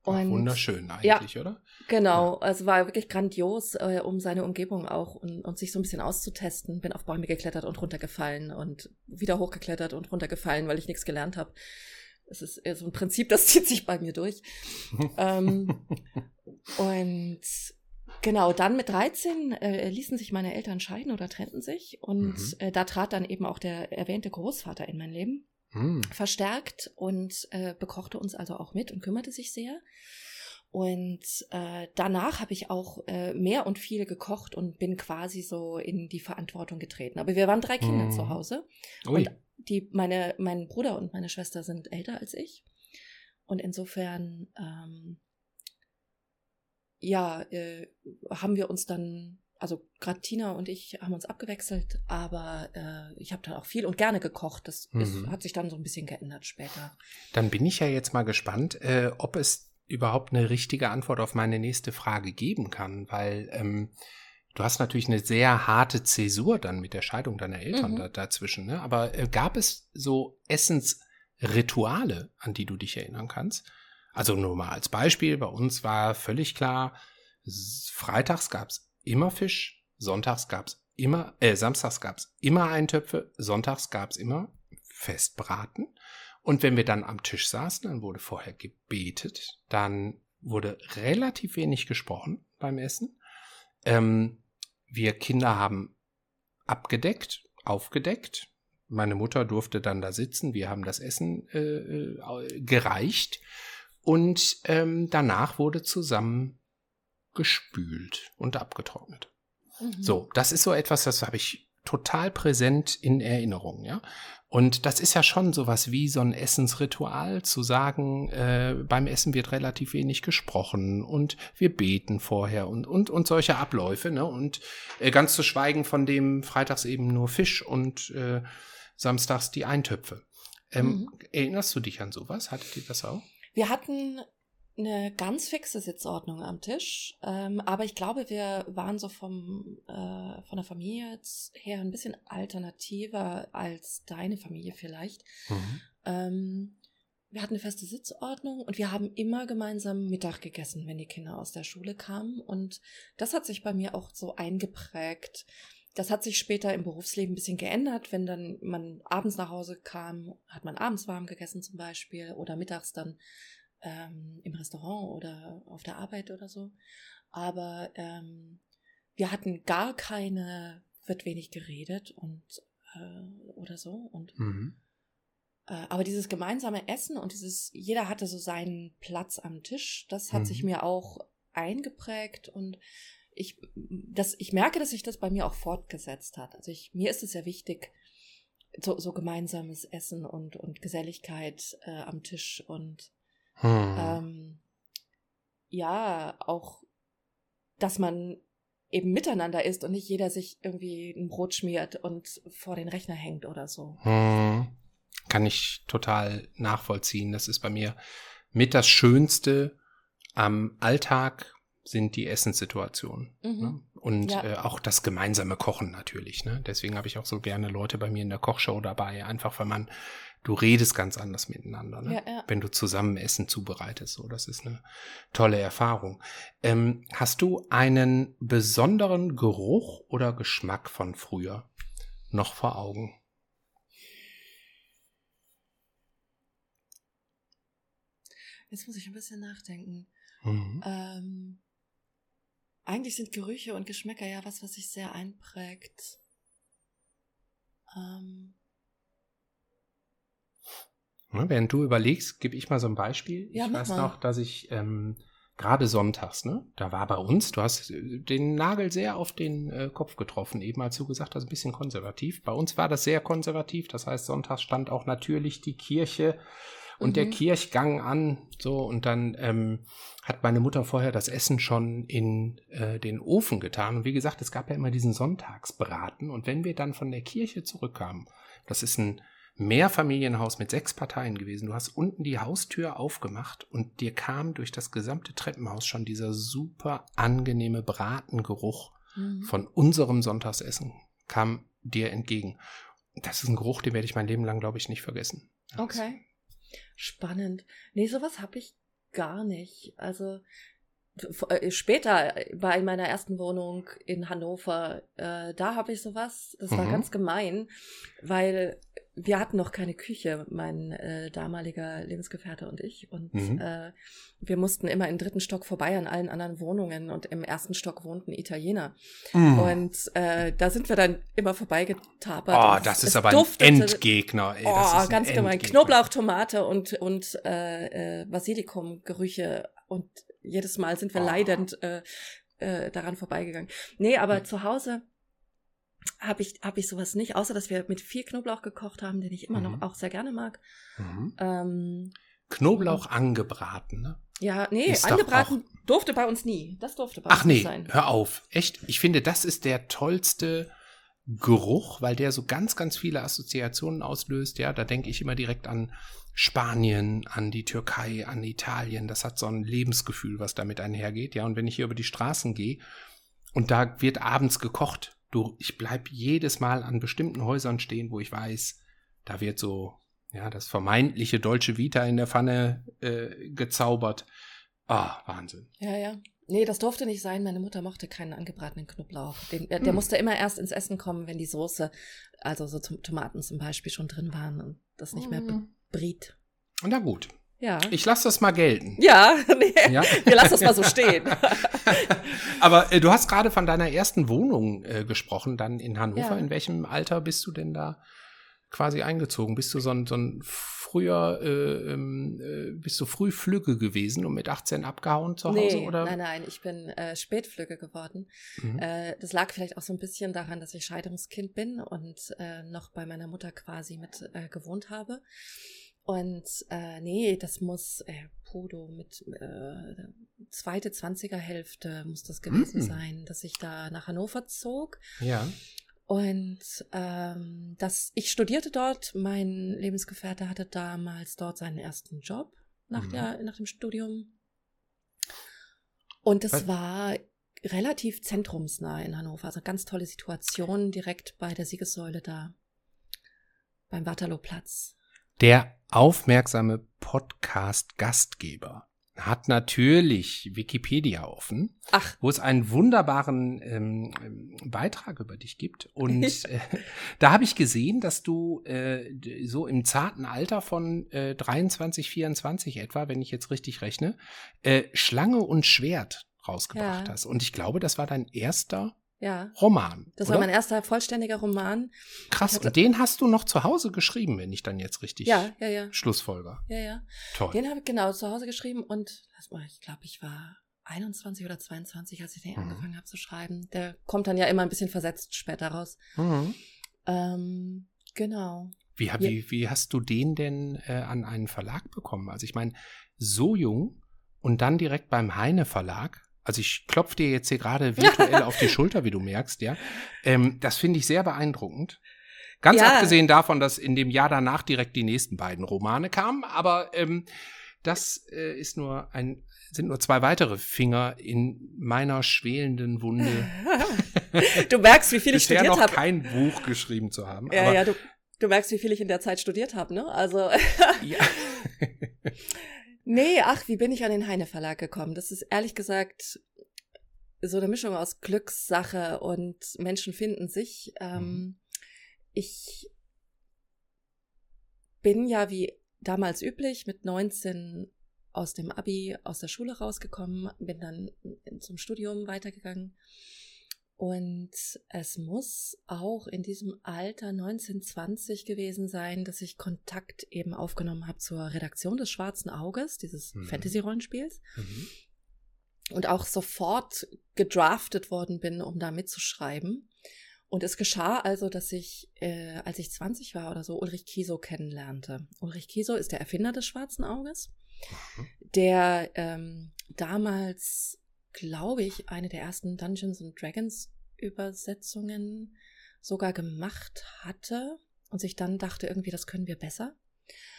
Speaker 3: Und
Speaker 2: wunderschön
Speaker 3: ja.
Speaker 2: eigentlich, oder?
Speaker 3: Genau, also war wirklich grandios, äh, um seine Umgebung auch und, und sich so ein bisschen auszutesten. Bin auf Bäume geklettert und runtergefallen und wieder hochgeklettert und runtergefallen, weil ich nichts gelernt habe. Das ist eher so ein Prinzip, das zieht sich bei mir durch. ähm, und genau, dann mit 13 äh, ließen sich meine Eltern scheiden oder trennten sich. Und
Speaker 2: Mhm.
Speaker 3: äh, da trat dann eben auch der erwähnte Großvater in mein Leben
Speaker 2: Hm.
Speaker 3: verstärkt und äh, bekochte uns also auch mit und kümmerte sich sehr. Und äh, danach habe ich auch äh, mehr und viel gekocht und bin quasi so in die Verantwortung getreten. Aber wir waren drei Kinder
Speaker 2: Mhm.
Speaker 3: zu Hause.
Speaker 2: Ui.
Speaker 3: Und die, meine, mein Bruder und meine Schwester sind älter als ich. Und insofern, ähm, ja, äh, haben wir uns dann, also gerade Tina und ich haben uns abgewechselt, aber äh, ich habe dann auch viel und gerne gekocht. Das ist,
Speaker 2: Mhm.
Speaker 3: hat sich dann so ein bisschen geändert später.
Speaker 2: Dann bin ich ja jetzt mal gespannt, äh, ob es überhaupt eine richtige Antwort auf meine nächste Frage geben kann, weil ähm, du hast natürlich eine sehr harte Zäsur dann mit der Scheidung deiner Eltern
Speaker 3: Mhm.
Speaker 2: da, dazwischen. Ne? Aber äh, gab es so Essensrituale, an die du dich erinnern kannst? Also nur mal als Beispiel, bei uns war völlig klar, freitags gab es immer Fisch, sonntags gab es immer, äh, samstags gab es immer Eintöpfe, sonntags gab es immer Festbraten. Und wenn wir dann am Tisch saßen, dann wurde vorher gebetet, dann wurde relativ wenig gesprochen beim Essen. Ähm, wir Kinder haben abgedeckt, aufgedeckt. Meine Mutter durfte dann da sitzen. Wir haben das Essen äh, äh, gereicht. Und ähm, danach wurde zusammen gespült und abgetrocknet.
Speaker 3: Mhm.
Speaker 2: So, das ist so etwas, das habe ich total präsent in Erinnerung, ja. Und das ist ja schon sowas wie so ein Essensritual, zu sagen, äh, beim Essen wird relativ wenig gesprochen und wir beten vorher und, und, und solche Abläufe, ne? Und äh, ganz zu schweigen von dem freitags eben nur Fisch und äh, samstags die Eintöpfe. Ähm,
Speaker 3: Mhm.
Speaker 2: Erinnerst du dich an sowas? Hattet ihr das auch?
Speaker 3: Wir hatten eine ganz fixe Sitzordnung am Tisch, ähm, aber ich glaube, wir waren so vom äh, von der Familie her ein bisschen alternativer als deine Familie vielleicht. Ähm, wir hatten eine feste Sitzordnung und wir haben immer gemeinsam Mittag gegessen, wenn die Kinder aus der Schule kamen. Und das hat sich bei mir auch so eingeprägt. Das hat sich später im Berufsleben ein bisschen geändert. Wenn dann man abends nach Hause kam, hat man abends warm gegessen zum Beispiel oder mittags dann ähm, im Restaurant oder auf der Arbeit oder so. Aber ähm, wir hatten gar keine, wird wenig geredet und äh, oder so. Und
Speaker 2: Mhm.
Speaker 3: äh, aber dieses gemeinsame Essen und dieses, jeder hatte so seinen Platz am Tisch, das hat
Speaker 2: Mhm.
Speaker 3: sich mir auch eingeprägt und ich, das, ich merke, dass sich das bei mir auch fortgesetzt hat. Also ich, mir ist es sehr wichtig, so, so gemeinsames Essen und, und Geselligkeit äh, am Tisch und
Speaker 2: Hm.
Speaker 3: ähm, ja, auch, dass man eben miteinander isst und nicht jeder sich irgendwie ein Brot schmiert und vor den Rechner hängt oder so.
Speaker 2: Hm. Kann ich total nachvollziehen. Das ist bei mir mit das Schönste am Alltag sind die Essenssituationen. Mhm. Ne? Und ja. äh, auch das gemeinsame Kochen natürlich. Ne? Deswegen habe ich auch so gerne Leute bei mir in der Kochshow dabei, einfach weil man, du redest ganz anders miteinander, ne? ja, ja. wenn du zusammen Essen zubereitest. So, das ist eine tolle Erfahrung. Ähm, hast du einen besonderen Geruch oder Geschmack von früher noch vor Augen?
Speaker 3: Jetzt muss ich ein bisschen nachdenken. Mhm. Ähm, eigentlich sind Gerüche und Geschmäcker ja was, was sich sehr einprägt. Ähm.
Speaker 2: Ja, während du überlegst, gebe ich mal so ein Beispiel. Ja, ich weiß mal. noch, dass ich ähm, gerade sonntags, ne, da war bei uns, du hast den Nagel sehr auf den äh, Kopf getroffen, eben als du gesagt hast, ein bisschen konservativ. Bei uns war das sehr konservativ, das heißt, sonntags stand auch natürlich die Kirche und mhm. der Kirchgang an, so, und dann ähm, hat meine Mutter vorher das Essen schon in äh, den Ofen getan. Und wie gesagt, es gab ja immer diesen Sonntagsbraten. Und wenn wir dann von der Kirche zurückkamen, das ist ein Mehrfamilienhaus mit sechs Parteien gewesen. Du hast unten die Haustür aufgemacht und dir kam durch das gesamte Treppenhaus schon dieser super angenehme Bratengeruch mhm. von unserem Sonntagsessen kam dir entgegen. Das ist ein Geruch, den werde ich mein Leben lang, glaube ich, nicht vergessen.
Speaker 3: Okay. Spannend. Nee, sowas habe ich gar nicht. Also äh, später bei meiner ersten Wohnung in Hannover, äh, da habe ich sowas. Das war mhm. ganz gemein, weil wir hatten noch keine Küche, mein äh, damaliger Lebensgefährte und ich. Und mhm. äh, wir mussten immer im dritten Stock vorbei an allen anderen Wohnungen und im ersten Stock wohnten Italiener. Mhm. Und äh, da sind wir dann immer vorbeigetapert.
Speaker 2: Oh, das ist aber duftete, ein Endgegner.
Speaker 3: Ey, oh, ganz gemein. Knoblauch, Tomate und, und äh, äh, Basilikum-Gerüche. Und jedes Mal sind wir oh. leidend äh, äh, daran vorbeigegangen. Nee, aber mhm. zu Hause habe ich, hab ich sowas nicht, außer dass wir mit viel Knoblauch gekocht haben, den ich immer mhm. noch auch sehr gerne mag. Mhm.
Speaker 2: Ähm, Knoblauch angebraten, ne?
Speaker 3: Ja, nee, ist angebraten durfte bei uns nie. Das durfte bei
Speaker 2: Ach
Speaker 3: uns
Speaker 2: nee,
Speaker 3: nicht sein.
Speaker 2: hör auf. Echt? Ich finde, das ist der tollste Geruch, weil der so ganz, ganz viele Assoziationen auslöst. Ja, da denke ich immer direkt an Spanien, an die Türkei, an Italien. Das hat so ein Lebensgefühl, was damit einhergeht. Ja, und wenn ich hier über die Straßen gehe und da wird abends gekocht, du, ich bleib jedes Mal an bestimmten Häusern stehen, wo ich weiß, da wird so, ja, das vermeintliche deutsche Vita in der Pfanne äh, gezaubert. Ah, Wahnsinn.
Speaker 3: Ja, ja. Nee, das durfte nicht sein. Meine Mutter mochte keinen angebratenen Knoblauch. Den, der, der hm. musste immer erst ins Essen kommen, wenn die Soße, also so Tomaten zum Beispiel, schon drin waren und das nicht mehr hm. briet.
Speaker 2: Na gut, ja. Ich lasse das mal gelten.
Speaker 3: Ja, nee, ja? wir lassen das mal so stehen.
Speaker 2: Aber äh, du hast gerade von deiner ersten Wohnung äh, gesprochen, dann in Hannover. Ja. In welchem Alter bist du denn da quasi eingezogen? Bist du so ein, so ein früher, äh, ähm, äh, bist du früh Flügge gewesen und mit 18 abgehauen zu Hause?
Speaker 3: Nee,
Speaker 2: oder?
Speaker 3: Nein, nein, ich bin äh, Spätflügge geworden. Mhm. Äh, das lag vielleicht auch so ein bisschen daran, dass ich Scheidungskind bin und äh, noch bei meiner Mutter quasi mit äh, gewohnt habe. Und äh, nee, das muss äh, Podo mit äh, zweite Zwanzigerhälfte muss das gewesen mm. sein, dass ich da nach Hannover zog.
Speaker 2: Ja.
Speaker 3: Und ähm, das, ich studierte dort. Mein Lebensgefährte hatte damals dort seinen ersten Job nach mhm. der nach dem Studium. Und es war relativ zentrumsnah in Hannover, also ganz tolle Situation direkt bei der Siegessäule da beim Waterlooplatz.
Speaker 2: Der aufmerksame Podcast-Gastgeber hat natürlich Wikipedia offen,
Speaker 3: Ach.
Speaker 2: wo es einen wunderbaren ähm, Beitrag über dich gibt. Und äh, da habe ich gesehen, dass du äh, so im zarten Alter von äh, 23, 24 etwa, wenn ich jetzt richtig rechne, äh, Schlange und Schwert rausgebracht ja. hast. Und ich glaube, das war dein erster
Speaker 3: ja.
Speaker 2: Roman.
Speaker 3: Das oder? war mein erster vollständiger Roman.
Speaker 2: Krass, und den hast du noch zu Hause geschrieben, wenn ich dann jetzt richtig
Speaker 3: ja, ja, ja.
Speaker 2: Schlussfolger.
Speaker 3: Ja, ja.
Speaker 2: Toll.
Speaker 3: Den habe ich genau zu Hause geschrieben und ich glaube, ich war 21 oder 22, als ich den mhm. angefangen habe zu schreiben. Der kommt dann ja immer ein bisschen versetzt später raus. Mhm. Ähm, genau.
Speaker 2: Wie, wie, wie hast du den denn äh, an einen Verlag bekommen? Also ich meine, so jung und dann direkt beim Heine Verlag, also ich klopfe dir jetzt hier gerade virtuell auf die Schulter, wie du merkst, ja. Ähm, das finde ich sehr beeindruckend. Ganz ja. abgesehen davon, dass in dem Jahr danach direkt die nächsten beiden Romane kamen, aber ähm, das äh, ist nur ein, sind nur zwei weitere Finger in meiner schwelenden Wunde.
Speaker 3: du merkst, wie viel ich studiert habe.
Speaker 2: noch kein Buch geschrieben zu haben.
Speaker 3: Ja, ja, du, du merkst, wie viel ich in der Zeit studiert habe, ne? Also. ja. nee, ach, wie bin ich an den Heine Verlag gekommen? Das ist ehrlich gesagt so eine Mischung aus Glückssache und Menschen finden sich. Ähm, mhm. Ich bin ja wie damals üblich mit 19 aus dem Abi aus der Schule rausgekommen, bin dann zum Studium weitergegangen. Und es muss auch in diesem Alter 1920 gewesen sein, dass ich Kontakt eben aufgenommen habe zur Redaktion des Schwarzen Auges, dieses mhm. Fantasy-Rollenspiels. Mhm. Und auch sofort gedraftet worden bin, um da mitzuschreiben. Und es geschah also, dass ich, äh, als ich 20 war oder so, Ulrich Kieso kennenlernte. Ulrich Kieso ist der Erfinder des Schwarzen Auges, mhm. der ähm, damals, glaube ich, eine der ersten Dungeons and Dragons Übersetzungen sogar gemacht hatte und sich dann dachte, irgendwie, das können wir besser.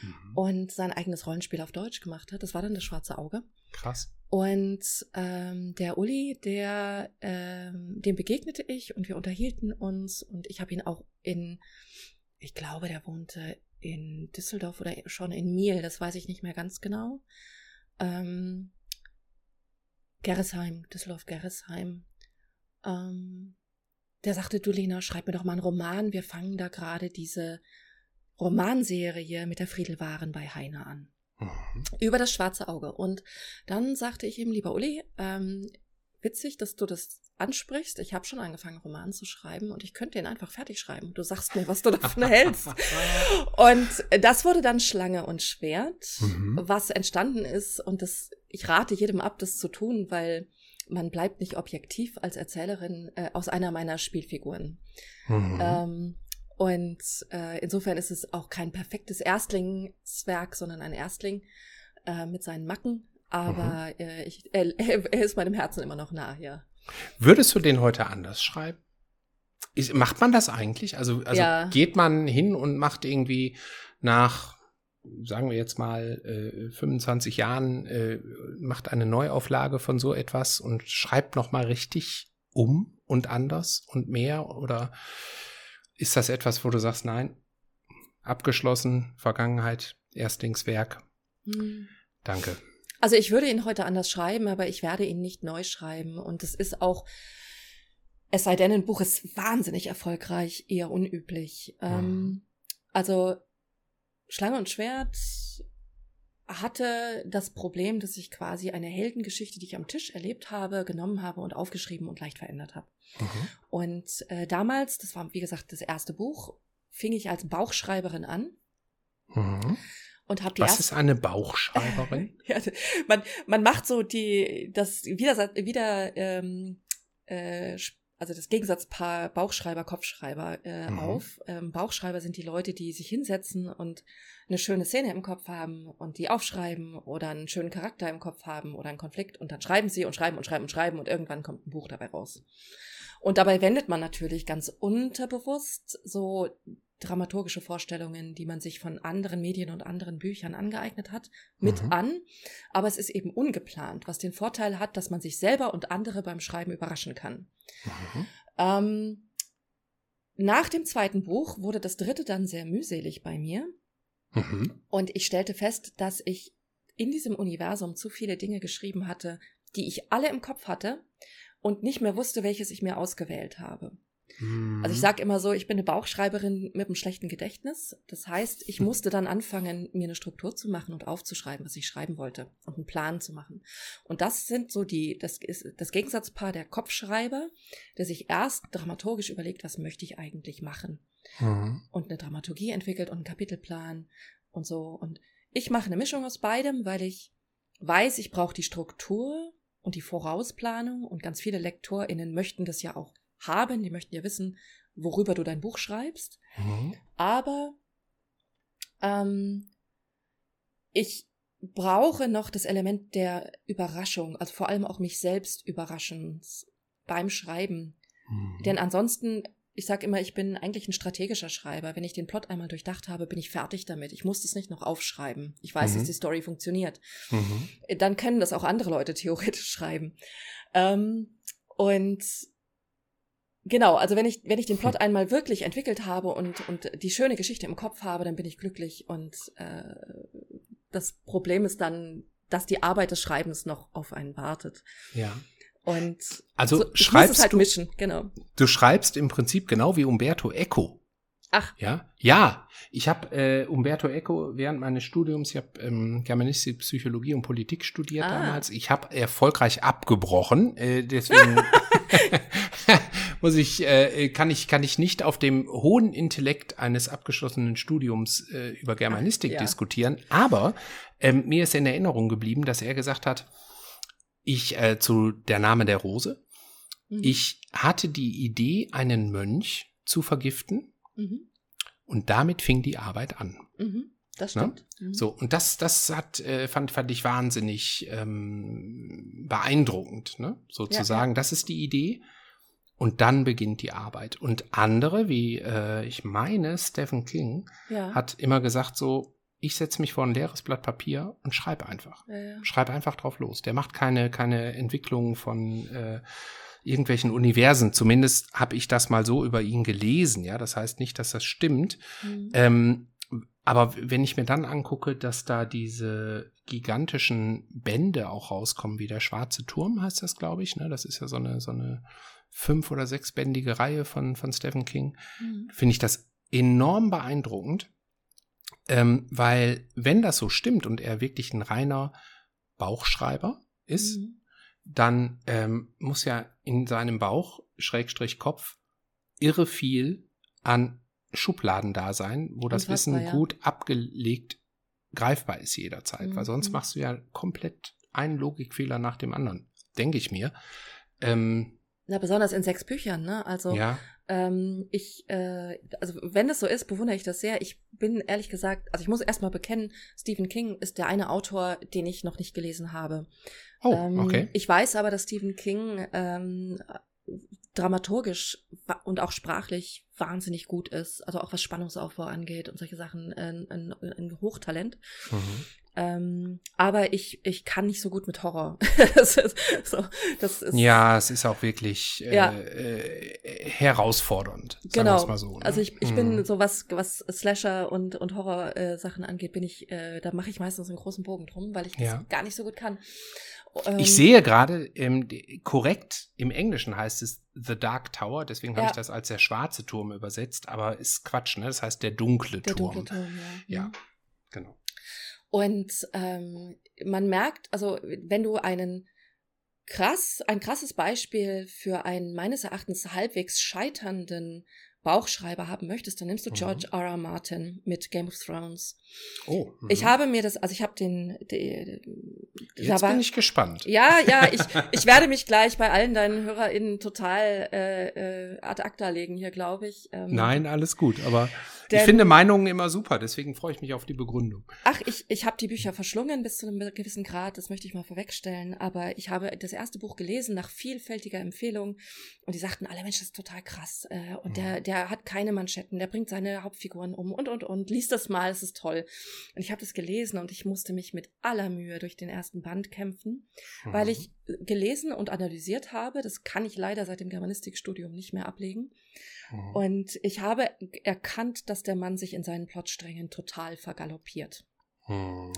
Speaker 3: Mhm. Und sein eigenes Rollenspiel auf Deutsch gemacht hat. Das war dann das Schwarze Auge.
Speaker 2: Krass.
Speaker 3: Und ähm, der Uli, der, ähm, dem begegnete ich und wir unterhielten uns und ich habe ihn auch in, ich glaube, der wohnte in Düsseldorf oder schon in Miel, das weiß ich nicht mehr ganz genau. Ähm, Gerresheim, Düsseldorf-Gerresheim. Ähm, der sagte, du Lena, schreib mir doch mal einen Roman, wir fangen da gerade diese Romanserie mit der Friedelwaren bei Heine an. Mhm. Über das schwarze Auge. Und dann sagte ich ihm, lieber Uli, ähm, witzig, dass du das ansprichst. Ich habe schon angefangen, Roman zu schreiben und ich könnte ihn einfach fertig schreiben. Du sagst mir, was du davon hältst. Und das wurde dann Schlange und Schwert, mhm. was entstanden ist. Und das, ich rate jedem ab, das zu tun, weil man bleibt nicht objektiv als Erzählerin äh, aus einer meiner Spielfiguren. Mhm. Ähm, und äh, insofern ist es auch kein perfektes Erstlingswerk, sondern ein Erstling äh, mit seinen Macken. Aber mhm. äh, ich, er, er ist meinem Herzen immer noch nah, ja.
Speaker 2: Würdest du den heute anders schreiben? Ist, macht man das eigentlich? Also, also ja. geht man hin und macht irgendwie nach, sagen wir jetzt mal, äh, 25 Jahren, äh, macht eine Neuauflage von so etwas und schreibt nochmal richtig um und anders und mehr? Oder ist das etwas, wo du sagst, nein, abgeschlossen, Vergangenheit, Erstlingswerk? Mhm. Danke.
Speaker 3: Also ich würde ihn heute anders schreiben, aber ich werde ihn nicht neu schreiben. Und es ist auch, es sei denn, ein Buch ist wahnsinnig erfolgreich, eher unüblich. Mhm. Ähm, also Schlange und Schwert hatte das Problem, dass ich quasi eine Heldengeschichte, die ich am Tisch erlebt habe, genommen habe und aufgeschrieben und leicht verändert habe. Mhm. Und äh, damals, das war wie gesagt das erste Buch, fing ich als Bauchschreiberin an.
Speaker 2: Mhm. Und hab die Was ist eine Bauchschreiberin?
Speaker 3: ja, man, man macht so die, das wieder, wieder ähm, äh, also das Gegensatzpaar Bauchschreiber, Kopfschreiber äh, mhm. auf. Ähm, Bauchschreiber sind die Leute, die sich hinsetzen und eine schöne Szene im Kopf haben und die aufschreiben oder einen schönen Charakter im Kopf haben oder einen Konflikt und dann schreiben sie und schreiben und schreiben und schreiben und irgendwann kommt ein Buch dabei raus. Und dabei wendet man natürlich ganz unterbewusst so dramaturgische Vorstellungen, die man sich von anderen Medien und anderen Büchern angeeignet hat, mit mhm. an. Aber es ist eben ungeplant, was den Vorteil hat, dass man sich selber und andere beim Schreiben überraschen kann. Mhm. Ähm, nach dem zweiten Buch wurde das dritte dann sehr mühselig bei mir. Mhm. Und ich stellte fest, dass ich in diesem Universum zu viele Dinge geschrieben hatte, die ich alle im Kopf hatte und nicht mehr wusste, welches ich mir ausgewählt habe. Also ich mhm. sage immer so, ich bin eine Bauchschreiberin mit einem schlechten Gedächtnis. Das heißt, ich musste dann anfangen, mir eine Struktur zu machen und aufzuschreiben, was ich schreiben wollte und einen Plan zu machen. Und das sind so die, das ist das Gegensatzpaar der Kopfschreiber, der sich erst dramaturgisch überlegt, was möchte ich eigentlich machen. Mhm. Und eine Dramaturgie entwickelt und einen Kapitelplan und so. Und ich mache eine Mischung aus beidem, weil ich weiß, ich brauche die Struktur und die Vorausplanung und ganz viele LektorInnen möchten das ja auch haben. Die möchten ja wissen, worüber du dein Buch schreibst. Mhm. Aber ähm, ich brauche noch das Element der Überraschung, also vor allem auch mich selbst überraschens beim Schreiben. Mhm. Denn ansonsten ich sage immer, ich bin eigentlich ein strategischer Schreiber. Wenn ich den Plot einmal durchdacht habe, bin ich fertig damit. Ich muss das nicht noch aufschreiben. Ich weiß, mhm. dass die Story funktioniert. Mhm. Dann können das auch andere Leute theoretisch schreiben. Ähm, und genau, also wenn ich, wenn ich den Plot hm. einmal wirklich entwickelt habe und, und die schöne Geschichte im Kopf habe, dann bin ich glücklich. Und äh, das Problem ist dann, dass die Arbeit des Schreibens noch auf einen wartet.
Speaker 2: Ja.
Speaker 3: Und
Speaker 2: also so, schreibst
Speaker 3: halt
Speaker 2: du,
Speaker 3: mischen, genau.
Speaker 2: Du schreibst im Prinzip genau wie Umberto Eco.
Speaker 3: Ach.
Speaker 2: Ja, ja. Ich habe äh, Umberto Eco während meines Studiums, ich habe ähm, Germanistik, Psychologie und Politik studiert ah. damals. Ich habe erfolgreich abgebrochen, äh, deswegen muss ich, äh, kann ich, kann ich nicht auf dem hohen Intellekt eines abgeschlossenen Studiums äh, über Germanistik Ach, ja. diskutieren. Aber ähm, mir ist in Erinnerung geblieben, dass er gesagt hat, ich äh, zu der Name der Rose. Mhm. Ich hatte die Idee, einen Mönch zu vergiften. Mhm. Und damit fing die Arbeit an.
Speaker 3: Mhm. Das ne? stimmt.
Speaker 2: Mhm. So, und das, das hat, äh, fand, fand ich wahnsinnig ähm, beeindruckend, ne? Sozusagen. Ja, ja. Das ist die Idee. Und dann beginnt die Arbeit. Und andere, wie äh, ich meine, Stephen King, ja. hat immer gesagt, so, ich setze mich vor ein leeres Blatt Papier und schreibe einfach. Ja, ja. Schreibe einfach drauf los. Der macht keine, keine Entwicklung von äh, irgendwelchen Universen. Zumindest habe ich das mal so über ihn gelesen. Ja, das heißt nicht, dass das stimmt. Mhm. Ähm, aber wenn ich mir dann angucke, dass da diese gigantischen Bände auch rauskommen, wie der Schwarze Turm heißt das, glaube ich. Ne? Das ist ja so eine, so eine fünf- oder sechsbändige Reihe von, von Stephen King. Mhm. Finde ich das enorm beeindruckend. Ähm, weil, wenn das so stimmt und er wirklich ein reiner Bauchschreiber ist, mhm. dann ähm, muss ja in seinem Bauch, Schrägstrich Kopf, irre viel an Schubladen da sein, wo das Wissen ja. gut abgelegt greifbar ist jederzeit. Mhm. Weil sonst mhm. machst du ja komplett einen Logikfehler nach dem anderen, denke ich mir. Ähm,
Speaker 3: Na, besonders in sechs Büchern, ne? Also
Speaker 2: ja.
Speaker 3: Ähm, ich, äh, also wenn es so ist, bewundere ich das sehr. Ich bin ehrlich gesagt, also ich muss erstmal bekennen, Stephen King ist der eine Autor, den ich noch nicht gelesen habe.
Speaker 2: Oh, ähm, okay.
Speaker 3: Ich weiß aber, dass Stephen King ähm, dramaturgisch und auch sprachlich wahnsinnig gut ist, also auch was Spannungsaufbau angeht und solche Sachen, ein, ein, ein Hochtalent. Mhm. Ähm, aber ich, ich kann nicht so gut mit Horror. das ist, so, das ist,
Speaker 2: ja, es ist auch wirklich äh, ja. äh, herausfordernd.
Speaker 3: Genau.
Speaker 2: Mal so,
Speaker 3: ne? Also ich, ich bin mhm. so was, was Slasher und, und Horror-Sachen äh, angeht, bin ich, äh, da mache ich meistens einen großen Bogen drum, weil ich das ja. gar nicht so gut kann.
Speaker 2: Ähm, ich sehe gerade, ähm, korrekt im Englischen heißt es The Dark Tower, deswegen habe ja. ich das als der schwarze Turm übersetzt, aber ist Quatsch, ne? Das heißt der dunkle
Speaker 3: der
Speaker 2: Turm.
Speaker 3: Dunkle Turm
Speaker 2: ja. ja, genau.
Speaker 3: Und ähm, man merkt, also wenn du einen krass, ein krasses Beispiel für einen meines Erachtens halbwegs scheiternden Bauchschreiber haben möchtest, dann nimmst du George mhm. R. R. Martin mit Game of Thrones.
Speaker 2: Oh. Mhm.
Speaker 3: Ich habe mir das, also ich habe den, den
Speaker 2: Jetzt war, bin ich gespannt.
Speaker 3: Ja, ja, ich, ich werde mich gleich bei allen deinen HörerInnen total äh, äh, ad acta legen hier, glaube ich.
Speaker 2: Ähm, Nein, alles gut, aber denn, ich finde Meinungen immer super, deswegen freue ich mich auf die Begründung.
Speaker 3: Ach, ich, ich habe die Bücher verschlungen bis zu einem gewissen Grad, das möchte ich mal vorwegstellen, aber ich habe das erste Buch gelesen nach vielfältiger Empfehlung und die sagten alle, Mensch, das ist total krass äh, und mhm. der, der hat keine Manschetten, der bringt seine Hauptfiguren um und, und, und, liest das mal, es ist toll. Und ich habe das gelesen und ich musste mich mit aller Mühe durch den ersten Band kämpfen, mhm. weil ich gelesen und analysiert habe, das kann ich leider seit dem Germanistikstudium nicht mehr ablegen. Mhm. Und ich habe erkannt, dass der Mann sich in seinen Plotsträngen total vergaloppiert. Mhm.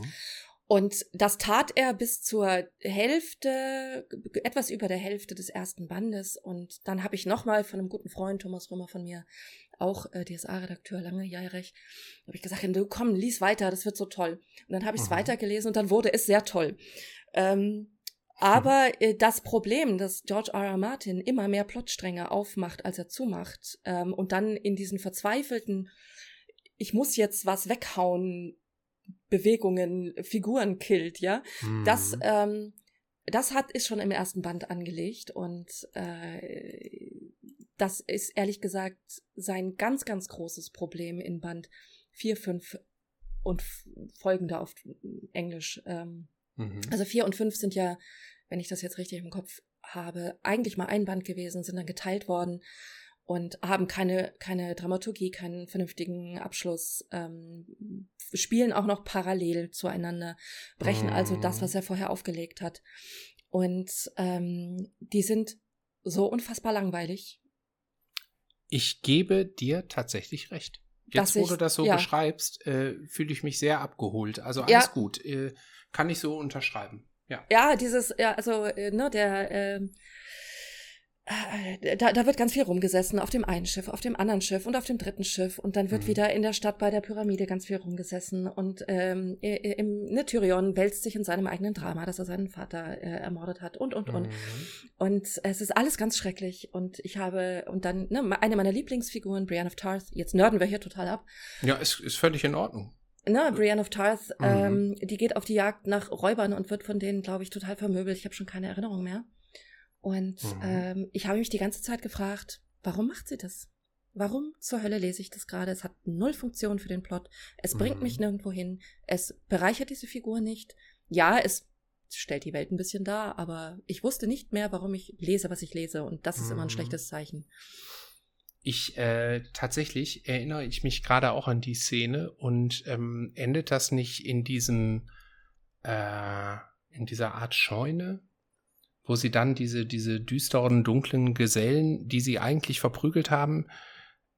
Speaker 3: Und das tat er bis zur Hälfte, etwas über der Hälfte des ersten Bandes. Und dann habe ich nochmal von einem guten Freund, Thomas Römer von mir, auch äh, DSA-Redakteur, lange langjährig, habe ich gesagt, du komm, lies weiter, das wird so toll. Und dann habe ich es mhm. weitergelesen und dann wurde es sehr toll. Ähm, aber äh, das Problem, dass George R. R. Martin immer mehr Plotstränge aufmacht, als er zumacht, ähm, und dann in diesen verzweifelten, ich muss jetzt was weghauen, Bewegungen, Figuren killt, ja, mhm. das, ähm, das hat, ist schon im ersten Band angelegt und äh, das ist ehrlich gesagt sein ganz, ganz großes Problem in Band 4, 5 und folgende auf Englisch. Ähm, Mhm. Also vier und fünf sind ja, wenn ich das jetzt richtig im Kopf habe, eigentlich mal ein Band gewesen, sind dann geteilt worden. Und haben keine, keine Dramaturgie, keinen vernünftigen Abschluss, ähm, spielen auch noch parallel zueinander, brechen also das, was er vorher aufgelegt hat. Und ähm, die sind so unfassbar langweilig.
Speaker 2: Ich gebe dir tatsächlich recht. Jetzt, wo ich, du das so ja. beschreibst, äh, fühle ich mich sehr abgeholt. Also alles ja. gut. Äh, kann ich so unterschreiben. Ja.
Speaker 3: Ja, dieses, ja, also, äh, ne, der, äh, da, da wird ganz viel rumgesessen auf dem einen Schiff, auf dem anderen Schiff und auf dem dritten Schiff und dann wird mhm. wieder in der Stadt bei der Pyramide ganz viel rumgesessen und ähm, im ne, Tyrion wälzt sich in seinem eigenen Drama, dass er seinen Vater äh, ermordet hat und und und mhm. und es ist alles ganz schrecklich und ich habe und dann ne, eine meiner Lieblingsfiguren Brienne of Tarth. Jetzt nörden wir hier total ab.
Speaker 2: Ja, ist, ist völlig in Ordnung.
Speaker 3: Ne, Brienne of Tarth, mhm. ähm, die geht auf die Jagd nach Räubern und wird von denen, glaube ich, total vermöbelt. Ich habe schon keine Erinnerung mehr. Und mhm. ähm, ich habe mich die ganze Zeit gefragt, warum macht sie das? Warum zur Hölle lese ich das gerade? Es hat null Funktion für den Plot. Es bringt mhm. mich nirgendwo hin. Es bereichert diese Figur nicht. Ja, es stellt die Welt ein bisschen dar, aber ich wusste nicht mehr, warum ich lese, was ich lese. Und das ist mhm. immer ein mhm. schlechtes Zeichen.
Speaker 2: Ich äh, tatsächlich erinnere ich mich gerade auch an die Szene und ähm, endet das nicht in diesem äh, in dieser Art Scheune, wo sie dann diese, diese düsteren, dunklen Gesellen, die sie eigentlich verprügelt haben,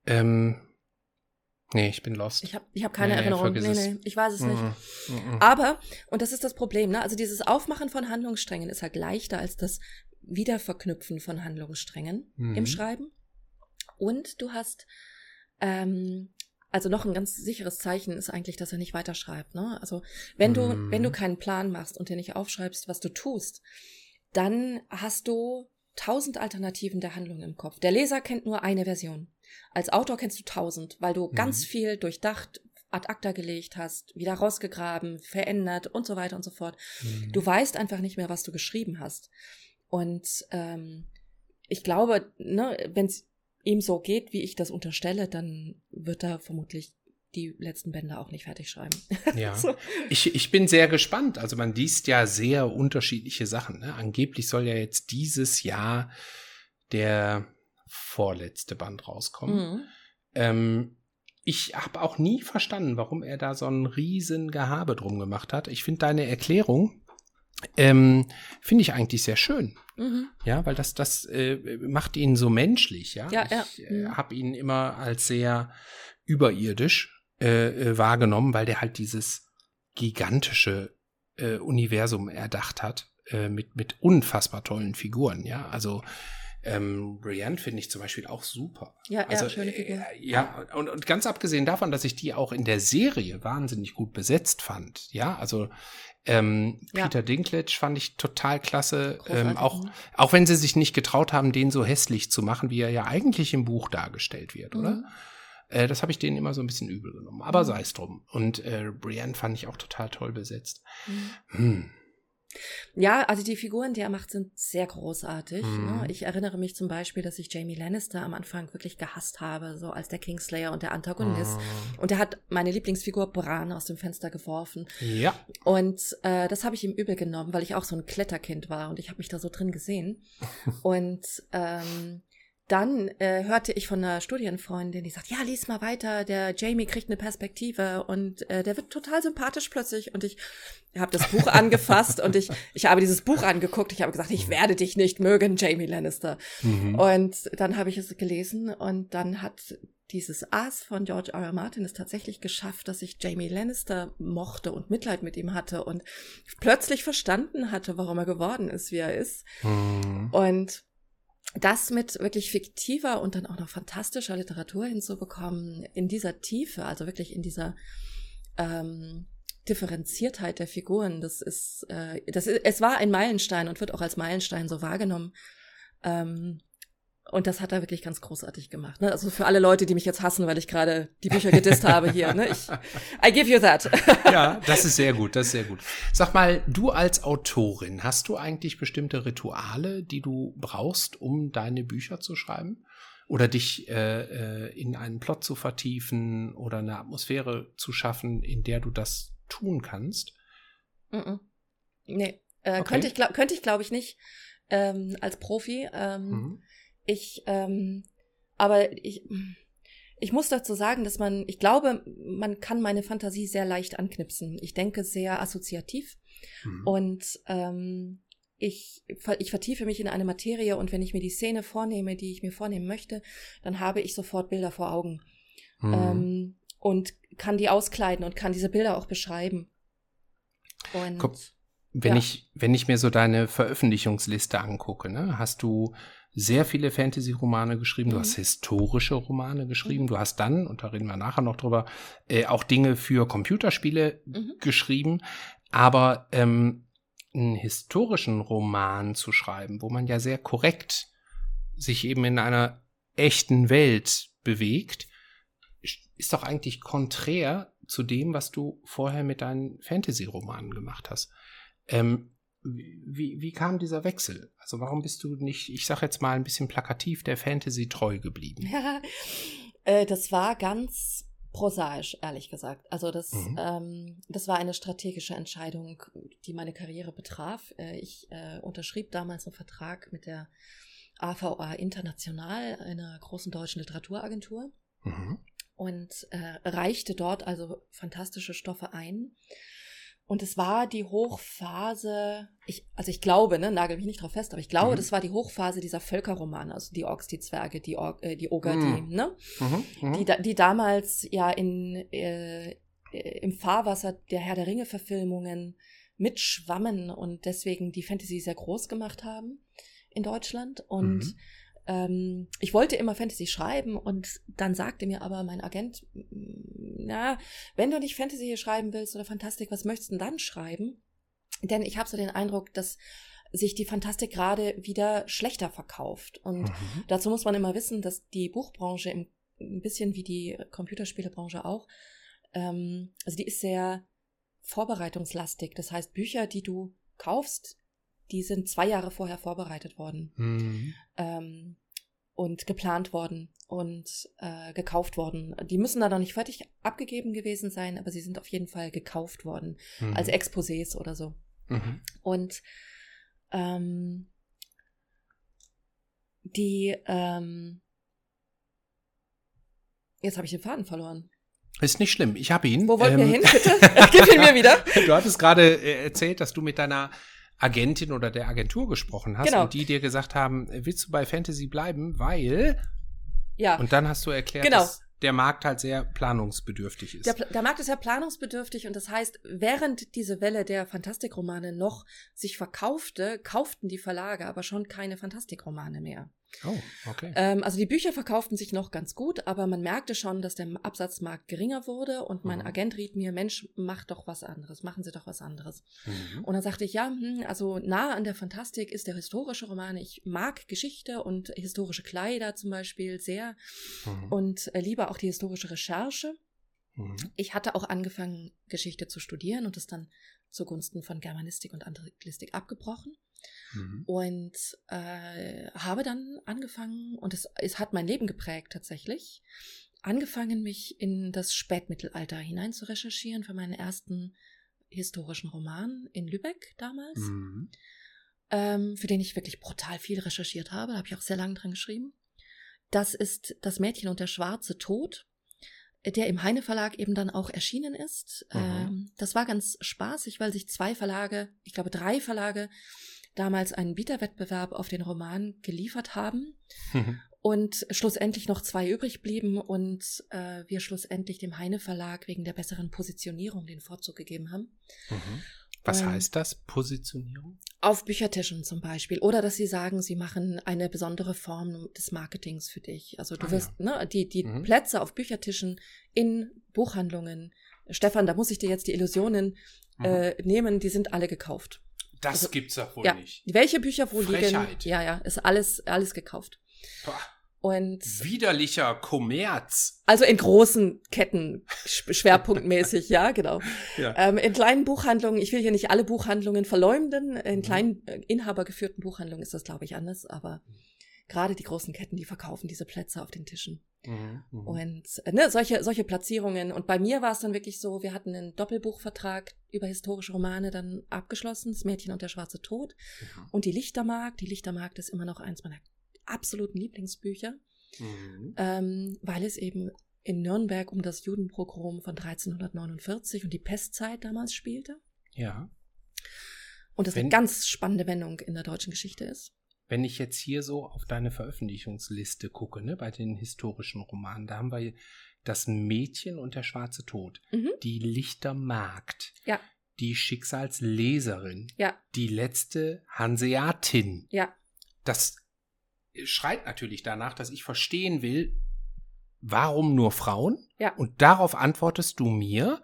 Speaker 2: ähm, Nee, ich bin lost.
Speaker 3: Ich habe ich hab keine nee, Erinnerung. Nee, nee, ich weiß es mm nicht. Mm -mm. Aber, und das ist das Problem, ne? Also dieses Aufmachen von Handlungssträngen ist halt leichter als das Wiederverknüpfen von Handlungssträngen -hmm. im Schreiben. Und du hast, ähm, also noch ein ganz sicheres Zeichen ist eigentlich, dass er nicht weiterschreibt. Ne? Also wenn du, wenn du mhm. keinen Plan machst und dir nicht aufschreibst, was du tust, dann hast du tausend Alternativen der Handlung im Kopf. Der Leser kennt nur eine Version. Als Autor kennst du tausend, weil du mhm. ganz viel durchdacht, ad acta gelegt hast, wieder rausgegraben, verändert und so weiter und so fort. Mhm. Du weißt einfach nicht mehr, was du geschrieben hast. Und ähm, ich glaube, ne, wenn es ihm so geht, wie ich das unterstelle, dann wird er vermutlich die letzten Bände auch nicht fertig schreiben.
Speaker 2: Ja. so. ich, ich bin sehr gespannt. Also man liest ja sehr unterschiedliche Sachen. Ne? Angeblich soll ja jetzt dieses Jahr der vorletzte Band rauskommen. Mhm. Ähm, ich habe auch nie verstanden, warum er da so einen riesen Gehabe drum gemacht hat. Ich finde deine Erklärung ähm, finde ich eigentlich sehr schön. Mhm. Ja, weil das, das äh, macht ihn so menschlich, ja.
Speaker 3: ja
Speaker 2: ich
Speaker 3: ja.
Speaker 2: Äh, habe ihn immer als sehr überirdisch äh, äh, wahrgenommen, weil der halt dieses gigantische äh, Universum erdacht hat äh, mit, mit unfassbar tollen Figuren, ja. Also ähm, Brienne finde ich zum Beispiel auch super.
Speaker 3: Ja,
Speaker 2: also. Äh, ja, und, und ganz abgesehen davon, dass ich die auch in der Serie wahnsinnig gut besetzt fand. Ja, also ähm, ja. Peter Dinklage fand ich total klasse. Ähm, auch, auch wenn sie sich nicht getraut haben, den so hässlich zu machen, wie er ja eigentlich im Buch dargestellt wird, oder? Mhm. Äh, das habe ich denen immer so ein bisschen übel genommen. Aber mhm. sei es drum. Und äh, Brienne fand ich auch total toll besetzt. Mhm. Hm.
Speaker 3: Ja, also die Figuren, die er macht, sind sehr großartig. Mhm. Ne? Ich erinnere mich zum Beispiel, dass ich Jamie Lannister am Anfang wirklich gehasst habe, so als der Kingslayer und der Antagonist. Mhm. Und er hat meine Lieblingsfigur Bran aus dem Fenster geworfen.
Speaker 2: Ja.
Speaker 3: Und äh, das habe ich ihm übel genommen, weil ich auch so ein Kletterkind war und ich habe mich da so drin gesehen. und ähm, dann äh, hörte ich von einer Studienfreundin, die sagt, ja, lies mal weiter, der Jamie kriegt eine Perspektive und äh, der wird total sympathisch plötzlich. Und ich habe das Buch angefasst und ich, ich habe dieses Buch angeguckt. Ich habe gesagt, ich werde dich nicht mögen, Jamie Lannister. Mhm. Und dann habe ich es gelesen und dann hat dieses Aas von George R. R. Martin es tatsächlich geschafft, dass ich Jamie Lannister mochte und Mitleid mit ihm hatte und plötzlich verstanden hatte, warum er geworden ist, wie er ist. Mhm. Und das mit wirklich fiktiver und dann auch noch fantastischer Literatur hinzubekommen, in dieser Tiefe, also wirklich in dieser ähm, Differenziertheit der Figuren, das ist, äh, das ist, es war ein Meilenstein und wird auch als Meilenstein so wahrgenommen. Ähm, und das hat er wirklich ganz großartig gemacht. Ne? Also für alle Leute, die mich jetzt hassen, weil ich gerade die Bücher gedisst habe hier. Ne? Ich, I give you that.
Speaker 2: ja, das ist sehr gut, das ist sehr gut. Sag mal, du als Autorin, hast du eigentlich bestimmte Rituale, die du brauchst, um deine Bücher zu schreiben? Oder dich äh, äh in einen Plot zu vertiefen oder eine Atmosphäre zu schaffen, in der du das tun kannst?
Speaker 3: Mm -mm. Nee, äh, okay. könnte ich, könnte ich glaube ich nicht ähm, als Profi. Ähm, mhm ich ähm, Aber ich, ich muss dazu sagen, dass man, ich glaube, man kann meine Fantasie sehr leicht anknipsen. Ich denke sehr assoziativ mhm. und ähm, ich, ich vertiefe mich in eine Materie und wenn ich mir die Szene vornehme, die ich mir vornehmen möchte, dann habe ich sofort Bilder vor Augen mhm. ähm, und kann die auskleiden und kann diese Bilder auch beschreiben.
Speaker 2: Und, Guck, wenn ja. ich wenn ich mir so deine Veröffentlichungsliste angucke, ne, hast du sehr viele Fantasy-Romane geschrieben, mhm. du hast historische Romane geschrieben, mhm. du hast dann, und da reden wir nachher noch drüber, äh, auch Dinge für Computerspiele mhm. geschrieben. Aber ähm, einen historischen Roman zu schreiben, wo man ja sehr korrekt sich eben in einer echten Welt bewegt, ist doch eigentlich konträr zu dem, was du vorher mit deinen Fantasy-Romanen gemacht hast. Ähm, wie, wie kam dieser Wechsel? Also warum bist du nicht, ich sag jetzt mal ein bisschen plakativ, der Fantasy treu geblieben?
Speaker 3: Ja, äh, das war ganz prosaisch, ehrlich gesagt. Also das, mhm. ähm, das war eine strategische Entscheidung, die meine Karriere betraf. Äh, ich äh, unterschrieb damals einen Vertrag mit der AVA International, einer großen deutschen Literaturagentur. Mhm. Und äh, reichte dort also fantastische Stoffe ein. Und es war die Hochphase, ich, also ich glaube, ne, nagel mich nicht drauf fest, aber ich glaube, mhm. das war die Hochphase dieser Völkerromane, also die Orks, die Zwerge, die, Or äh, die Oger, mhm. die, ne? Mhm. mhm. Die, die damals ja in, äh, im Fahrwasser der Herr der Ringe-Verfilmungen mitschwammen und deswegen die Fantasy sehr groß gemacht haben in Deutschland. Und mhm ähm, ich wollte immer Fantasy schreiben und dann sagte mir aber mein Agent, na, wenn du nicht Fantasy schreiben willst oder Fantastik, was möchtest du denn dann schreiben? Denn ich habe so den Eindruck, dass sich die Fantastik gerade wieder schlechter verkauft. Und mhm. dazu muss man immer wissen, dass die Buchbranche im, ein bisschen wie die Computerspielebranche auch, ähm, also die ist sehr vorbereitungslastig. Das heißt, Bücher, die du kaufst, die sind zwei Jahre vorher vorbereitet worden mhm. ähm, und geplant worden und äh, gekauft worden. Die müssen da noch nicht fertig abgegeben gewesen sein, aber sie sind auf jeden Fall gekauft worden mhm. als Exposés oder so. Mhm. Und ähm, die ähm, jetzt habe ich den Faden verloren.
Speaker 2: Ist nicht schlimm. Ich habe ihn.
Speaker 3: Wo wollen ähm, wir hin, bitte? Gib ihn mir wieder.
Speaker 2: Du hattest gerade äh, erzählt, dass du mit deiner Agentin oder der Agentur gesprochen hast genau. und die dir gesagt haben, willst du bei Fantasy bleiben, weil ja. Und dann hast du erklärt, genau. dass der Markt halt sehr planungsbedürftig ist.
Speaker 3: Der, der, Markt ist ja planungsbedürftig und das heißt, während diese Welle der Fantastikromane noch sich verkaufte, kauften die Verlage aber schon keine Fantastikromane mehr.
Speaker 2: Oh, okay.
Speaker 3: Ähm, also die Bücher verkauften sich noch ganz gut, aber man merkte schon, dass der Absatzmarkt geringer wurde und mein mhm. Agent riet mir, Mensch, mach doch was anderes, machen Sie doch was anderes. Mhm. Und dann sagte ich, ja, hm, also nah an der Fantastik ist der historische Roman. Ich mag Geschichte und historische Kleider zum Beispiel sehr mhm. und äh, liebe auch die historische Recherche. Mhm. Ich hatte auch angefangen, Geschichte zu studieren und das dann zugunsten von Germanistik und Anglistik abgebrochen. Mhm. Und äh, habe dann angefangen, und es, es hat mein Leben geprägt tatsächlich, angefangen, mich in das Spätmittelalter hinein zu recherchieren für meinen ersten historischen Roman in Lübeck damals, mhm. ähm, für den ich wirklich brutal viel recherchiert habe. Da habe ich auch sehr lange dran geschrieben. Das ist Das Mädchen und der schwarze Tod, der im Heine Verlag eben dann auch erschienen ist. Mhm. Ähm, das war ganz spaßig, weil sich zwei Verlage, ich glaube drei Verlage, damals einen Bieterwettbewerb auf den Roman geliefert haben mhm. und schlussendlich noch zwei übrig blieben und äh, wir schlussendlich dem Heine Verlag wegen der besseren Positionierung den Vorzug gegeben haben.
Speaker 2: Mhm. Was heißt das, Positionierung?
Speaker 3: Auf Büchertischen zum Beispiel. Oder dass sie sagen, sie machen eine besondere Form des Marketings für dich. Also du ah, wirst, ja. ne, die, die mhm. Plätze auf Büchertischen in Buchhandlungen, Stefan, da muss ich dir jetzt die Illusionen mhm. äh, nehmen, die sind alle gekauft.
Speaker 2: Das also, gibt's doch wohl
Speaker 3: ja.
Speaker 2: nicht.
Speaker 3: Welche Bücher wo Frechheit. liegen? Ja, ja, ist alles, alles gekauft.
Speaker 2: Boah. Und widerlicher Kommerz.
Speaker 3: Also in großen Ketten, schwerpunktmäßig, ja, genau. Ja. Ähm, in kleinen Buchhandlungen, ich will hier nicht alle Buchhandlungen verleumden, in mhm. kleinen äh, inhabergeführten Buchhandlungen ist das, glaube ich, anders, aber gerade die großen Ketten, die verkaufen diese Plätze auf den Tischen. Mhm, mh. Und äh, ne, solche, solche Platzierungen. Und bei mir war es dann wirklich so, wir hatten einen Doppelbuchvertrag über historische Romane dann abgeschlossen, das Mädchen und der schwarze Tod. Mhm. Und die Lichtermarkt, die Lichtermarkt ist immer noch eins meiner absoluten Lieblingsbücher. mhm. ähm, weil es eben in Nürnberg um das Judenpogrom von 1349 und die Pestzeit damals spielte.
Speaker 2: Ja.
Speaker 3: Und das Wenn, eine ganz spannende Wendung in der deutschen Geschichte ist.
Speaker 2: Wenn ich jetzt hier so auf deine Veröffentlichungsliste gucke, ne, bei den historischen Romanen, da haben wir das Mädchen und der schwarze Tod, mhm. die Lichtermagd,
Speaker 3: ja.
Speaker 2: die Schicksalsleserin,
Speaker 3: ja.
Speaker 2: die letzte Hanseatin.
Speaker 3: Ja.
Speaker 2: Das schreit natürlich danach, dass ich verstehen will, warum nur Frauen?
Speaker 3: Ja.
Speaker 2: Und darauf antwortest du mir?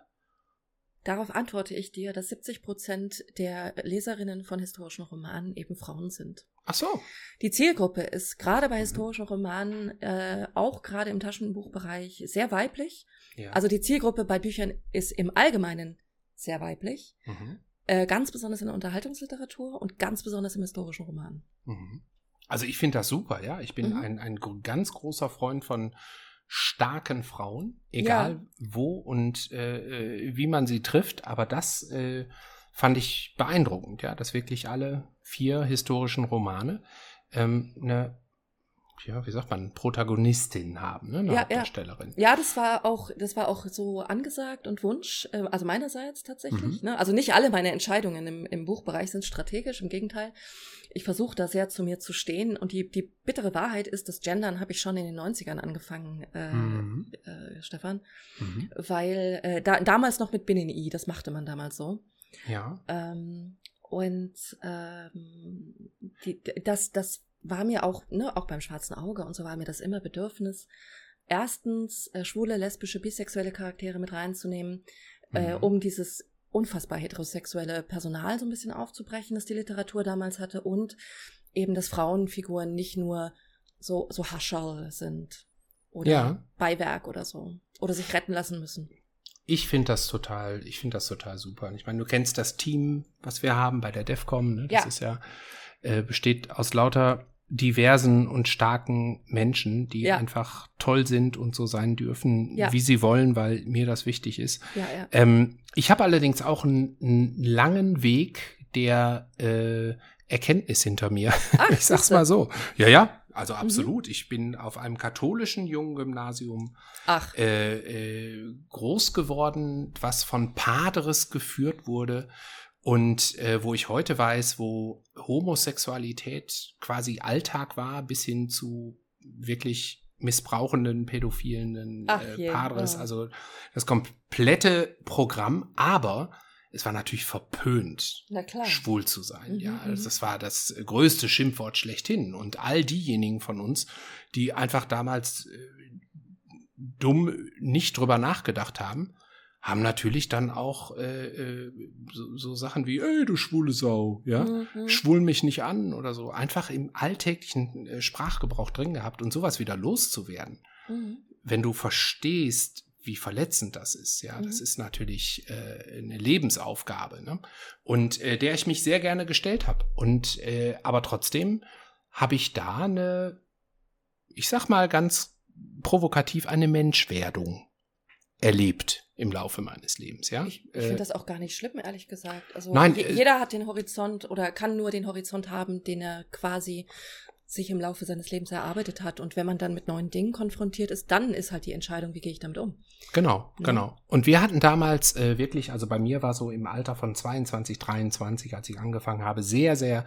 Speaker 3: Darauf antworte ich dir, dass 70 Prozent der Leserinnen von historischen Romanen eben Frauen sind.
Speaker 2: Ach so.
Speaker 3: Die Zielgruppe ist gerade bei historischen Romanen, äh, auch gerade im Taschenbuchbereich, sehr weiblich. Ja. Also die Zielgruppe bei Büchern ist im Allgemeinen sehr weiblich. Mhm. Äh, ganz besonders in der Unterhaltungsliteratur und ganz besonders im historischen Roman.
Speaker 2: Mhm. Also ich finde das super, ja. Ich bin mhm. ein, ein ganz großer Freund von starken Frauen, egal ja. wo und äh, äh, wie man sie trifft, aber das äh, fand ich beeindruckend, ja, dass wirklich alle vier historischen Romane ähm, eine ja, wie sagt man, Protagonistin haben, ne? Eine
Speaker 3: ja,
Speaker 2: Hauptdarstellerin.
Speaker 3: Ja. ja, das war auch, das war auch so angesagt und Wunsch, äh, also meinerseits tatsächlich. Mhm. Ne? Also nicht alle meine Entscheidungen im, im Buchbereich sind strategisch, im Gegenteil. Ich versuche da sehr zu mir zu stehen und die, die bittere Wahrheit ist, das Gendern habe ich schon in den 90ern angefangen, äh, mhm. äh, Stefan, mhm. weil äh, da, damals noch mit Binnen I, das machte man damals so.
Speaker 2: Ja.
Speaker 3: Ähm, und ähm, die, das, das war mir auch, ne, auch beim schwarzen Auge und so war mir das immer Bedürfnis, erstens äh, schwule, lesbische, bisexuelle Charaktere mit reinzunehmen, äh, mhm. um dieses unfassbar heterosexuelle Personal so ein bisschen aufzubrechen, das die Literatur damals hatte und eben, dass Frauenfiguren nicht nur so, so Hascherl sind oder ja. Beiwerk oder so oder sich retten lassen müssen.
Speaker 2: Ich finde das total, ich finde das total super. Ich meine, du kennst das Team, was wir haben bei der DEFCOM, ne? Das ja. ist ja, äh, besteht aus lauter diversen und starken Menschen, die ja. einfach toll sind und so sein dürfen, ja. wie sie wollen, weil mir das wichtig ist. Ähm, ich habe allerdings auch einen, einen, langen Weg der äh, Erkenntnis hinter mir. Ach, ich sag's mal so. Ja, ja, also mhm. absolut. Mhm. Ich bin auf einem katholischen jungen Gymnasium äh, äh, groß geworden, was von Padres geführt wurde und äh, wo ich heute weiß, wo Homosexualität quasi Alltag war, bis hin zu wirklich missbrauchenden, pädophilen
Speaker 3: Ach, äh,
Speaker 2: Padres, ja. also das komplette Programm, aber es war natürlich verpönt, schwul zu sein. Mhm, ja, also das war das größte Schimpfwort schlechthin. Und all diejenigen von uns, die einfach damals äh, dumm nicht drüber nachgedacht haben, haben natürlich dann auch äh, äh, so, so Sachen wie, ey, du schwule Sau, ja, mhm. schwul mich nicht an oder so, einfach im alltäglichen äh, Sprachgebrauch drin gehabt und sowas wieder loszuwerden. Mhm. Wenn du verstehst, wie verletzend das ist, ja, mhm. das ist natürlich äh, eine Lebensaufgabe, ne? Und äh, der ich mich sehr gerne gestellt habe. Und äh, aber trotzdem habe ich da eine, ich sag mal ganz provokativ, eine Menschwerdung erlebt im Laufe meines Lebens, ja.
Speaker 3: Ich, ich finde äh, das auch gar nicht schlimm, ehrlich gesagt. Also
Speaker 2: nein,
Speaker 3: jeder hat den Horizont oder kann nur den Horizont haben, den er quasi sich im Laufe seines Lebens erarbeitet hat. Und wenn man dann mit neuen Dingen konfrontiert ist, dann ist halt die Entscheidung, wie gehe ich damit um.
Speaker 2: Genau, ja. genau. Und wir hatten damals äh, wirklich, also bei mir war so im Alter von 22, 23, als ich angefangen habe, sehr, sehr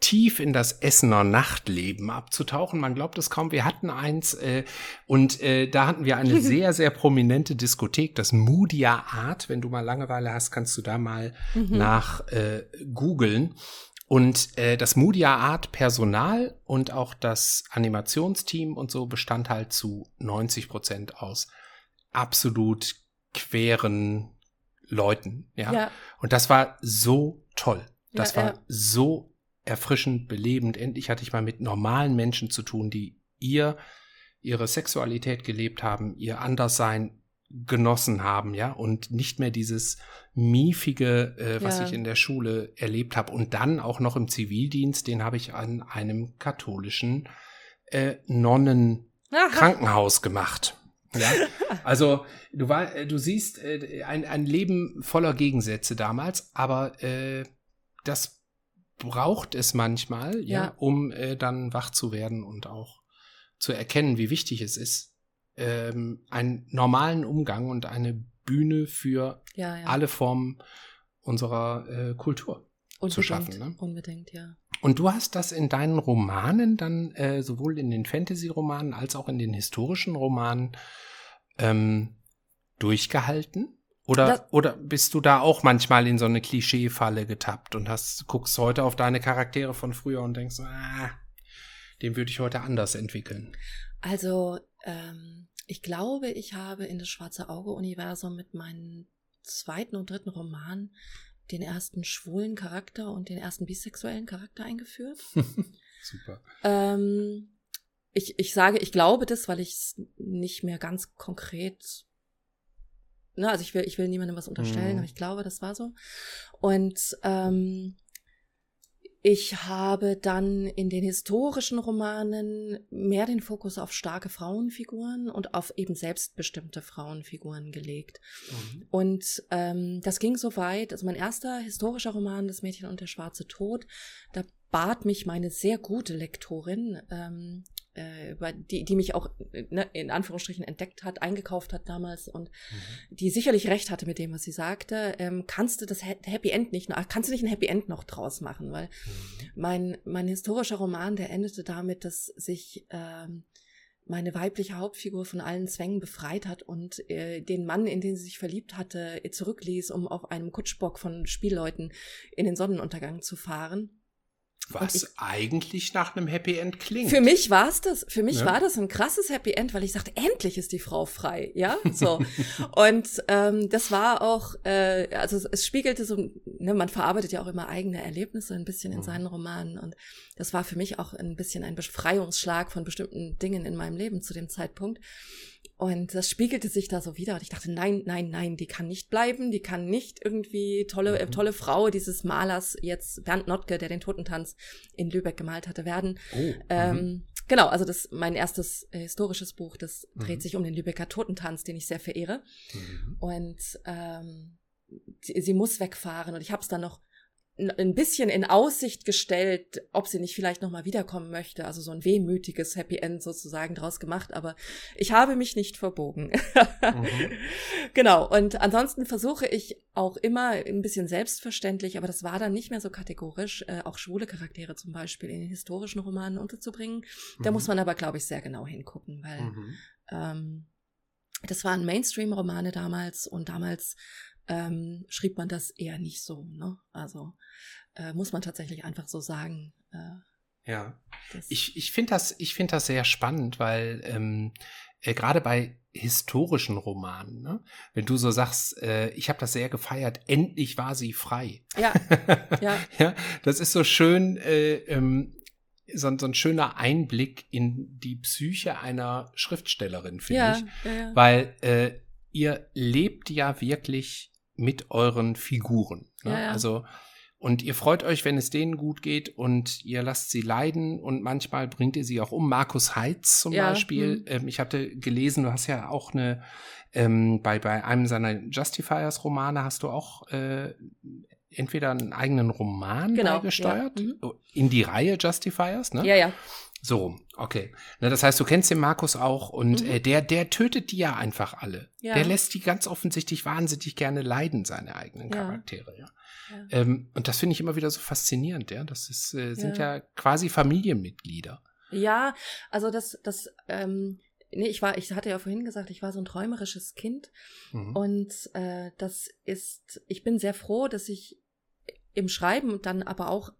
Speaker 2: tief in das Essener Nachtleben abzutauchen. Man glaubt es kaum, wir hatten eins äh, und äh, da hatten wir eine sehr, sehr prominente Diskothek, das Moodia Art. Wenn du mal Langeweile hast, kannst du da mal mhm. nach äh, googeln. Und äh, das Moodia Art Personal und auch das Animationsteam und so bestand halt zu 90 Prozent aus absolut queren Leuten. Ja? ja. Und das war so toll. Das ja, war ja. so erfrischend, belebend. Endlich hatte ich mal mit normalen Menschen zu tun, die ihr ihre Sexualität gelebt haben, ihr Anderssein genossen haben, ja, und nicht mehr dieses miefige, äh, was ja. ich in der Schule erlebt habe und dann auch noch im Zivildienst, den habe ich an einem katholischen äh, Nonnen-Krankenhaus gemacht. Ja, also du war, äh, du siehst äh, ein, ein Leben voller Gegensätze damals, aber äh, das braucht es manchmal, ja, ja um äh, dann wach zu werden und auch zu erkennen, wie wichtig es ist, ähm, einen normalen Umgang und eine Bühne für ja, ja. alle Formen unserer äh, Kultur unbedingt, zu schaffen. Ne?
Speaker 3: Unbedingt, ja.
Speaker 2: Und du hast das in deinen Romanen dann, äh, sowohl in den Fantasy-Romanen als auch in den historischen Romanen, ähm, durchgehalten? Oder, das, oder bist du da auch manchmal in so eine Klischeefalle getappt und hast, guckst heute auf deine Charaktere von früher und denkst, ah, den würde ich heute anders entwickeln?
Speaker 3: Also, ähm, ich glaube, ich habe in das Schwarze Auge-Universum mit meinem zweiten und dritten Roman den ersten schwulen Charakter und den ersten bisexuellen Charakter eingeführt.
Speaker 2: Super.
Speaker 3: Ähm, ich, ich sage, ich glaube das, weil ich es nicht mehr ganz konkret, ne, also ich will, ich will niemandem was unterstellen, mhm. aber ich glaube, das war so. Und ähm, ich habe dann in den historischen Romanen mehr den Fokus auf starke Frauenfiguren und auf eben selbstbestimmte Frauenfiguren gelegt. Mhm. Und ähm, das ging so weit, also mein erster historischer Roman, Das Mädchen und der schwarze Tod, da bat mich meine sehr gute Lektorin, ähm, äh, die, die mich auch ne, in Anführungsstrichen entdeckt hat, eingekauft hat damals und mhm. die sicherlich recht hatte mit dem, was sie sagte, ähm, kannst du das Happy End nicht, kannst du nicht ein Happy End noch draus machen, weil mhm. mein, mein historischer Roman, der endete damit, dass sich ähm, meine weibliche Hauptfigur von allen Zwängen befreit hat und äh, den Mann, in den sie sich verliebt hatte, zurückließ, um auf einem Kutschbock von Spielleuten in den Sonnenuntergang zu fahren.
Speaker 2: Was ich, eigentlich nach einem Happy End klingt.
Speaker 3: Für mich war es das. Für mich ja. war das ein krasses Happy End, weil ich sagte, endlich ist die Frau frei, ja, so. und ähm, das war auch, äh, also es, es spiegelte so, ne, man verarbeitet ja auch immer eigene Erlebnisse ein bisschen in mhm. seinen Romanen und das war für mich auch ein bisschen ein Befreiungsschlag von bestimmten Dingen in meinem Leben zu dem Zeitpunkt. Und das spiegelte sich da so wieder. Und ich dachte, nein, nein, nein, die kann nicht bleiben. Die kann nicht irgendwie tolle, äh, mhm. tolle Frau dieses Malers jetzt, Bernd Notke, der den Totentanz in Lübeck gemalt hatte, werden. Oh, mhm. ähm, genau, also das mein erstes äh, historisches Buch, das mhm. dreht sich um den Lübecker Totentanz, den ich sehr verehre. Mhm. Und ähm, sie, sie muss wegfahren. Und ich habe es dann noch ein bisschen in Aussicht gestellt, ob sie nicht vielleicht nochmal wiederkommen möchte. Also so ein wehmütiges Happy End sozusagen draus gemacht, aber ich habe mich nicht verbogen. mhm. Genau. Und ansonsten versuche ich auch immer ein bisschen selbstverständlich, aber das war dann nicht mehr so kategorisch, äh, auch schwule Charaktere zum Beispiel in den historischen Romanen unterzubringen. Da mhm. muss man aber, glaube ich, sehr genau hingucken, weil mhm. ähm, das waren Mainstream-Romane damals und damals ähm, schrieb man das eher nicht so. Ne? Also äh, muss man tatsächlich einfach so sagen.
Speaker 2: Äh, ja, ich, ich finde das, ich finde das sehr spannend, weil ähm, äh, gerade bei historischen Romanen, ne? wenn du so sagst, äh, ich habe das sehr gefeiert, endlich war sie frei.
Speaker 3: Ja, ja.
Speaker 2: ja das ist so schön, äh, ähm, so, so, ein schöner Einblick in die Psyche einer Schriftstellerin, finde ja, ich. Ja, ja. Weil äh, ihr lebt ja wirklich mit euren Figuren. Ne? Ja, ja. Also und ihr freut euch, wenn es denen gut geht und ihr lasst sie leiden und manchmal bringt ihr sie auch um. Markus Heitz zum ja, Beispiel. Hm. Ähm, ich hatte gelesen, du hast ja auch eine, ähm, bei, bei einem seiner Justifiers-Romane hast du auch äh, entweder einen eigenen Roman genau, beigesteuert, ja. mhm. In die Reihe Justifiers, ne?
Speaker 3: Ja, ja.
Speaker 2: So, okay. Na, das heißt, du kennst den Markus auch und mhm. äh, der, der tötet die ja einfach alle. Ja. Der lässt die ganz offensichtlich wahnsinnig gerne leiden, seine eigenen Charaktere, ja. ja. Ähm, und das finde ich immer wieder so faszinierend, ja. Das ist, äh, sind ja. ja quasi Familienmitglieder.
Speaker 3: Ja, also das, das, ähm, nee, ich war, ich hatte ja vorhin gesagt, ich war so ein träumerisches Kind. Mhm. Und äh, das ist, ich bin sehr froh, dass ich im Schreiben dann aber auch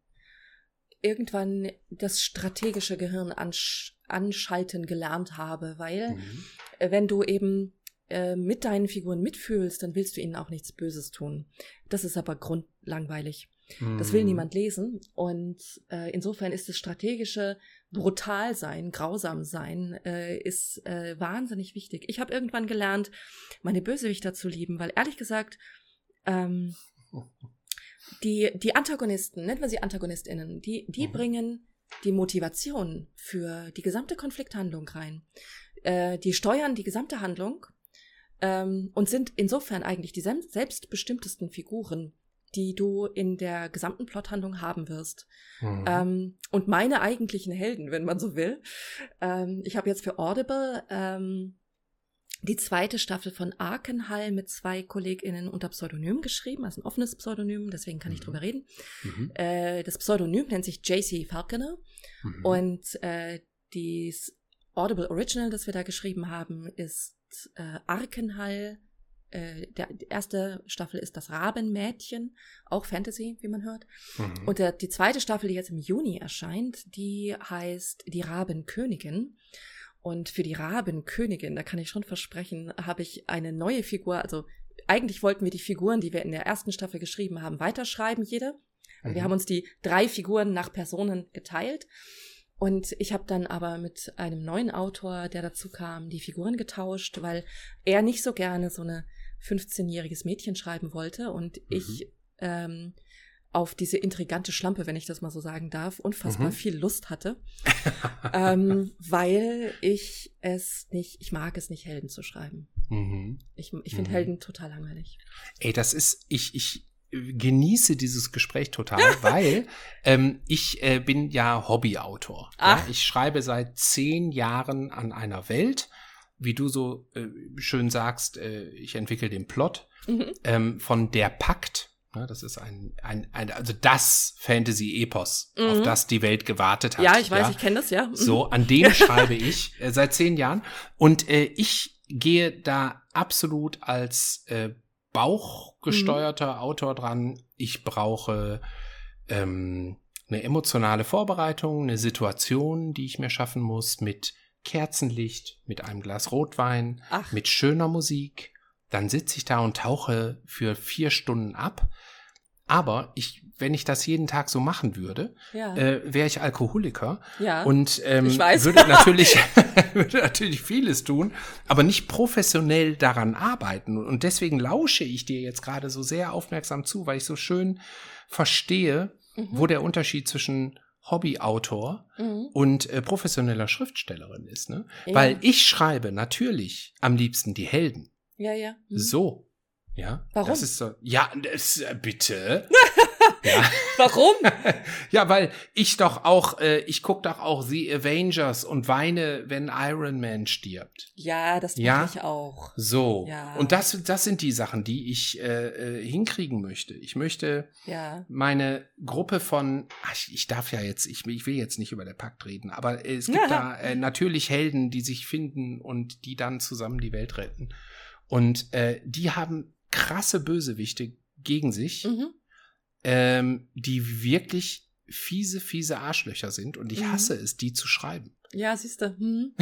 Speaker 3: irgendwann das strategische Gehirn ansch anschalten gelernt habe, weil mhm. Äh, wenn du eben äh, mit deinen Figuren mitfühlst, dann willst du ihnen auch nichts Böses tun. Das ist aber grundlangweilig. Mhm. Das will mhm. niemand lesen. Und äh, insofern ist das strategische brutal sein, grausam sein, äh, ist äh, wahnsinnig wichtig. Ich habe irgendwann gelernt, meine Bösewichter zu lieben, weil ehrlich gesagt, ähm, die, die Antagonisten, nennen wir sie AntagonistInnen, die, die mhm. bringen die Motivation für die gesamte Konflikthandlung rein. Äh, die steuern die gesamte Handlung ähm, und sind insofern eigentlich die selbstbestimmtesten Figuren die du in der gesamten Plothandlung haben wirst. Mhm. Ähm, und meine eigentlichen Helden, wenn man so will. Ähm, ich habe jetzt für Audible ähm, die zweite Staffel von Arkenhall mit zwei KollegInnen unter Pseudonym geschrieben, also ein offenes Pseudonym, deswegen kann ich mhm. drüber reden. Mhm. Äh, das Pseudonym nennt sich JC Falconer mhm. und äh, das Audible Original, das wir da geschrieben haben, ist äh, Arkenhall. Äh, der, die erste Staffel ist das Rabenmädchen, auch Fantasy, wie man hört. Mhm. Und der, die zweite Staffel, die jetzt im Juni erscheint, die heißt Die Rabenkönigin. Und für die Rabenkönigin, da kann ich schon versprechen, habe ich eine neue Figur. Also eigentlich wollten wir die Figuren, die wir in der ersten Staffel geschrieben haben, weiterschreiben, jede. Mhm. Wir haben uns die drei Figuren nach Personen geteilt. Und ich habe dann aber mit einem neuen Autor, der dazu kam, die Figuren getauscht, weil er nicht so gerne so eine 15-jähriges Mädchen schreiben wollte und mhm. ich ähm, auf diese intrigante Schlampe, wenn ich das mal so sagen darf, unfassbar mhm. viel Lust hatte, ähm, weil ich es nicht, ich mag es nicht, Helden zu schreiben. Mhm. Ich, ich finde mhm. Helden total langweilig.
Speaker 2: Ey, das ist, ich, ich genieße dieses Gespräch total, weil ähm, ich äh, bin ja Hobbyautor. Ja? Ich schreibe seit zehn Jahren an einer Welt. Wie du so äh, schön sagst, äh, ich entwickle den Plot mhm. ähm, von Der Pakt das ist ein, ein, ein also das Fantasy-Epos, mhm. auf das die Welt gewartet hat.
Speaker 3: Ja, ich weiß, ja. ich kenne das, ja. Mhm.
Speaker 2: So, an dem schreibe ich äh, seit zehn Jahren. Und äh, ich gehe da absolut als äh, bauchgesteuerter mhm. Autor dran. Ich brauche ähm, eine emotionale Vorbereitung, eine Situation, die ich mir schaffen muss mit Kerzenlicht, mit einem Glas Rotwein, Ach. mit schöner Musik, dann sitze ich da und tauche für vier Stunden ab. Aber ich, wenn ich das jeden Tag so machen würde, ja. äh, wäre ich Alkoholiker ja. und ähm, würde natürlich würde natürlich vieles tun, aber nicht professionell daran arbeiten. Und deswegen lausche ich dir jetzt gerade so sehr aufmerksam zu, weil ich so schön verstehe, mhm. wo der Unterschied zwischen Hobbyautor mhm. und äh, professioneller Schriftstellerin ist. Ne? Ja. Weil ich schreibe natürlich am liebsten die Helden.
Speaker 3: Ja, ja.
Speaker 2: Hm. So. Ja.
Speaker 3: Warum?
Speaker 2: Das ist so. Ja, das, äh, bitte.
Speaker 3: ja. Warum?
Speaker 2: ja, weil ich doch auch, äh, ich gucke doch auch The Avengers und weine, wenn Iron Man stirbt.
Speaker 3: Ja, das ja? ich auch.
Speaker 2: So. Ja. Und das, das sind die Sachen, die ich äh, äh, hinkriegen möchte. Ich möchte ja. meine Gruppe von, ach, ich darf ja jetzt, ich, ich will jetzt nicht über der Pakt reden, aber es gibt ja. da äh, natürlich Helden, die sich finden und die dann zusammen die Welt retten. Und äh, die haben krasse Bösewichte gegen sich, mhm. ähm, die wirklich fiese, fiese Arschlöcher sind. Und ich mhm. hasse es, die zu schreiben.
Speaker 3: Ja, siehst du. Hm.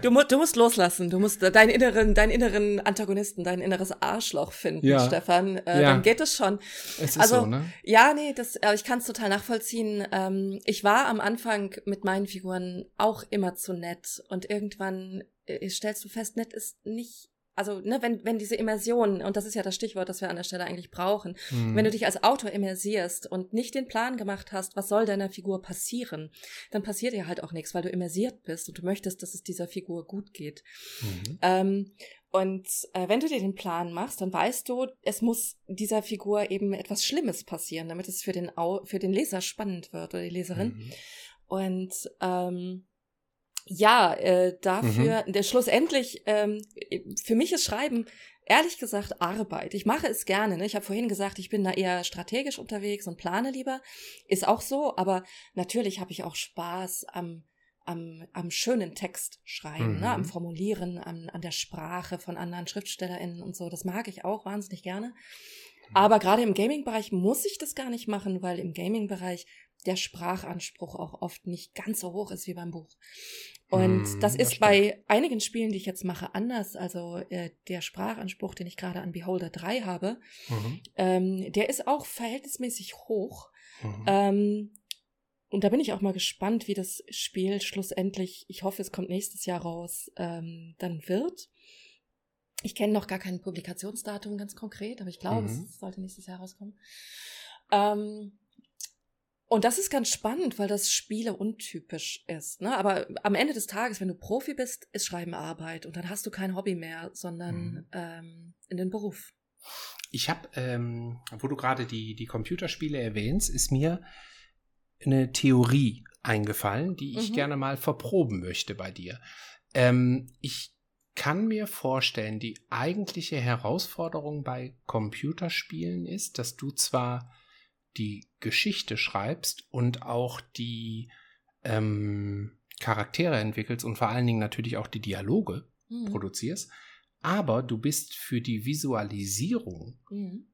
Speaker 3: Du, mu du musst loslassen. Du musst deinen inneren, deinen inneren Antagonisten, dein inneres Arschloch finden, ja. Stefan. Äh, ja. Dann geht es schon.
Speaker 2: Es ist also, so, ne?
Speaker 3: Ja, nee, das, äh, ich kann es total nachvollziehen. Ähm, ich war am Anfang mit meinen Figuren auch immer zu nett. Und irgendwann äh, stellst du fest, nett ist nicht also ne, wenn, wenn diese Immersion, und das ist ja das Stichwort, das wir an der Stelle eigentlich brauchen, mhm. wenn du dich als Autor immersierst und nicht den Plan gemacht hast, was soll deiner Figur passieren, dann passiert ja halt auch nichts, weil du immersiert bist und du möchtest, dass es dieser Figur gut geht. Mhm. Ähm, und äh, wenn du dir den Plan machst, dann weißt du, es muss dieser Figur eben etwas Schlimmes passieren, damit es für den, Au für den Leser spannend wird oder die Leserin. Mhm. Und ähm, ja, äh, dafür, mhm. der schlussendlich, ähm, für mich ist Schreiben ehrlich gesagt Arbeit. Ich mache es gerne. Ne? Ich habe vorhin gesagt, ich bin da eher strategisch unterwegs und plane lieber. Ist auch so, aber natürlich habe ich auch Spaß am, am, am schönen Text schreiben, mhm. ne? am mhm. Formulieren, an, an der Sprache von anderen SchriftstellerInnen und so. Das mag ich auch wahnsinnig gerne. Mhm. Aber gerade im Gaming-Bereich muss ich das gar nicht machen, weil im Gaming-Bereich der Sprachanspruch auch oft nicht ganz so hoch ist wie beim Buch. Und mm, das ist das bei einigen Spielen, die ich jetzt mache, anders. Also äh, der Sprachanspruch, den ich gerade an Beholder 3 habe, mhm. ähm, der ist auch verhältnismäßig hoch. Mhm. Ähm, und da bin ich auch mal gespannt, wie das Spiel schlussendlich, ich hoffe, es kommt nächstes Jahr raus, ähm, dann wird. Ich kenne noch gar kein Publikationsdatum ganz konkret, aber ich glaube, mhm. es sollte nächstes Jahr rauskommen. Ähm, und das ist ganz spannend, weil das Spiele untypisch ist. Ne? Aber am Ende des Tages, wenn du Profi bist, ist Schreiben Arbeit und dann hast du kein Hobby mehr, sondern mhm. ähm, in den Beruf.
Speaker 2: ich habe, ähm, wo du gerade die, die Computerspiele erwähnst, ist mir eine Theorie eingefallen, die ich mhm. gerne mal verproben möchte bei dir. Ähm, ich kann mir vorstellen, die eigentliche Herausforderung bei Computerspielen ist, dass du zwar die Geschichte schreibst und auch die ähm, Charaktere entwickelst und vor allen Dingen natürlich auch die Dialoge mhm. produzierst, aber du bist für die Visualisierung mhm.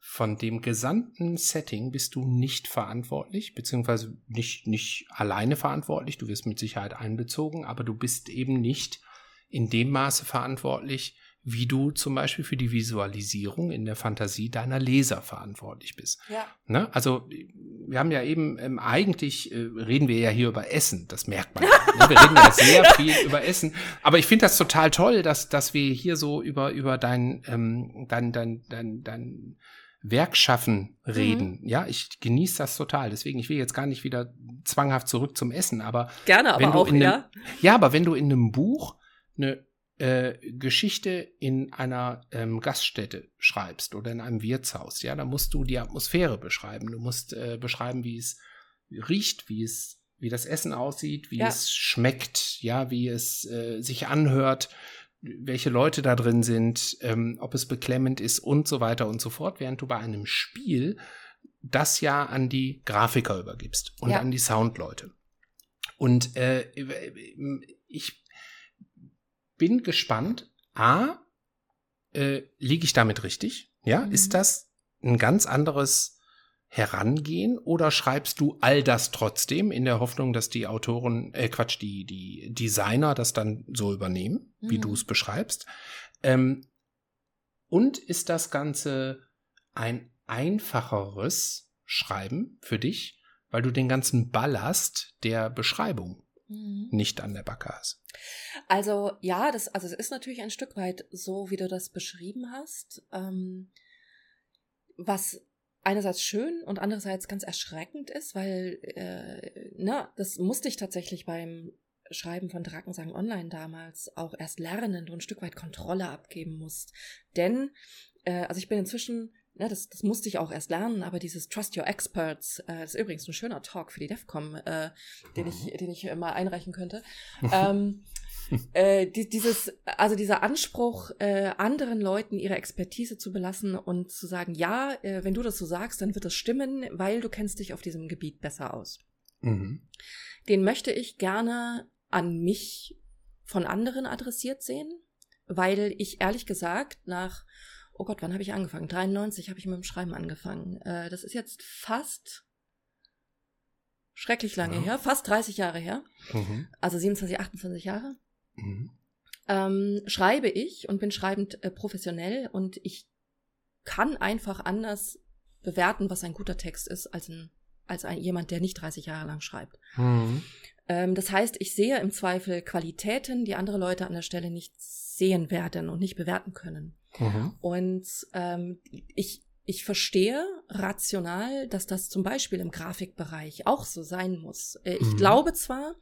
Speaker 2: von dem gesamten Setting bist du nicht verantwortlich, beziehungsweise nicht, nicht alleine verantwortlich, du wirst mit Sicherheit einbezogen, aber du bist eben nicht in dem Maße verantwortlich, wie du zum Beispiel für die Visualisierung in der Fantasie deiner Leser verantwortlich bist. Ja. Ne? Also wir haben ja eben, ähm, eigentlich äh, reden wir ja hier über Essen, das merkt man. ne? Wir reden ja sehr viel über Essen, aber ich finde das total toll, dass, dass wir hier so über, über dein, ähm, dein, dein, dein, dein Werkschaffen reden. Mhm. Ja, ich genieße das total. Deswegen, ich will jetzt gar nicht wieder zwanghaft zurück zum Essen, aber
Speaker 3: gerne, aber auch,
Speaker 2: einem,
Speaker 3: ja.
Speaker 2: Ja, aber wenn du in einem Buch eine äh, Geschichte in einer ähm, Gaststätte schreibst oder in einem Wirtshaus, ja, da musst du die Atmosphäre beschreiben. Du musst äh, beschreiben, wie es riecht, wie es, wie das Essen aussieht, wie ja. es schmeckt, ja, wie es äh, sich anhört, welche Leute da drin sind, ähm, ob es beklemmend ist und so weiter und so fort, während du bei einem Spiel das ja an die Grafiker übergibst und ja. an die Soundleute. Und äh, ich bin gespannt. A, äh, liege ich damit richtig? Ja, mhm. ist das ein ganz anderes Herangehen oder schreibst du all das trotzdem in der Hoffnung, dass die Autoren, äh, Quatsch, die, die Designer das dann so übernehmen, mhm. wie du es beschreibst? Ähm, und ist das Ganze ein einfacheres Schreiben für dich, weil du den ganzen Ballast der Beschreibung mhm. nicht an der Backe hast?
Speaker 3: Also ja, das, also es ist natürlich ein Stück weit so, wie du das beschrieben hast. Ähm, was einerseits schön und andererseits ganz erschreckend ist, weil, äh, na, das musste ich tatsächlich beim Schreiben von Drakensang Online damals auch erst lernen, du ein Stück weit Kontrolle abgeben musst. Denn, äh, also ich bin inzwischen ja, das, das musste ich auch erst lernen, aber dieses Trust Your Experts, äh, das ist übrigens ein schöner Talk für die DEFCOM, äh, den, ich, den ich mal einreichen könnte. ähm, äh, die, dieses, also dieser Anspruch, äh, anderen Leuten ihre Expertise zu belassen und zu sagen, ja, äh, wenn du das so sagst, dann wird das stimmen, weil du kennst dich auf diesem Gebiet besser aus. Mhm. Den möchte ich gerne an mich von anderen adressiert sehen, weil ich ehrlich gesagt nach oh Gott, wann habe ich angefangen? 93 habe ich mit dem Schreiben angefangen. Äh, das ist jetzt fast schrecklich lange ja. her, fast 30 Jahre her. Mhm. Also 27, 28 Jahre. Mhm. Ähm, schreibe ich und bin schreibend äh, professionell und ich kann einfach anders bewerten, was ein guter Text ist, als ein, als ein, jemand, der nicht 30 Jahre lang schreibt. Mhm. Ähm, das heißt, ich sehe im Zweifel Qualitäten, die andere Leute an der Stelle nicht sehen werden und nicht bewerten können. Mhm. Und ähm, ich, ich verstehe rational, dass das zum Beispiel im Grafikbereich auch so sein muss. Äh, ich mhm. glaube zwar,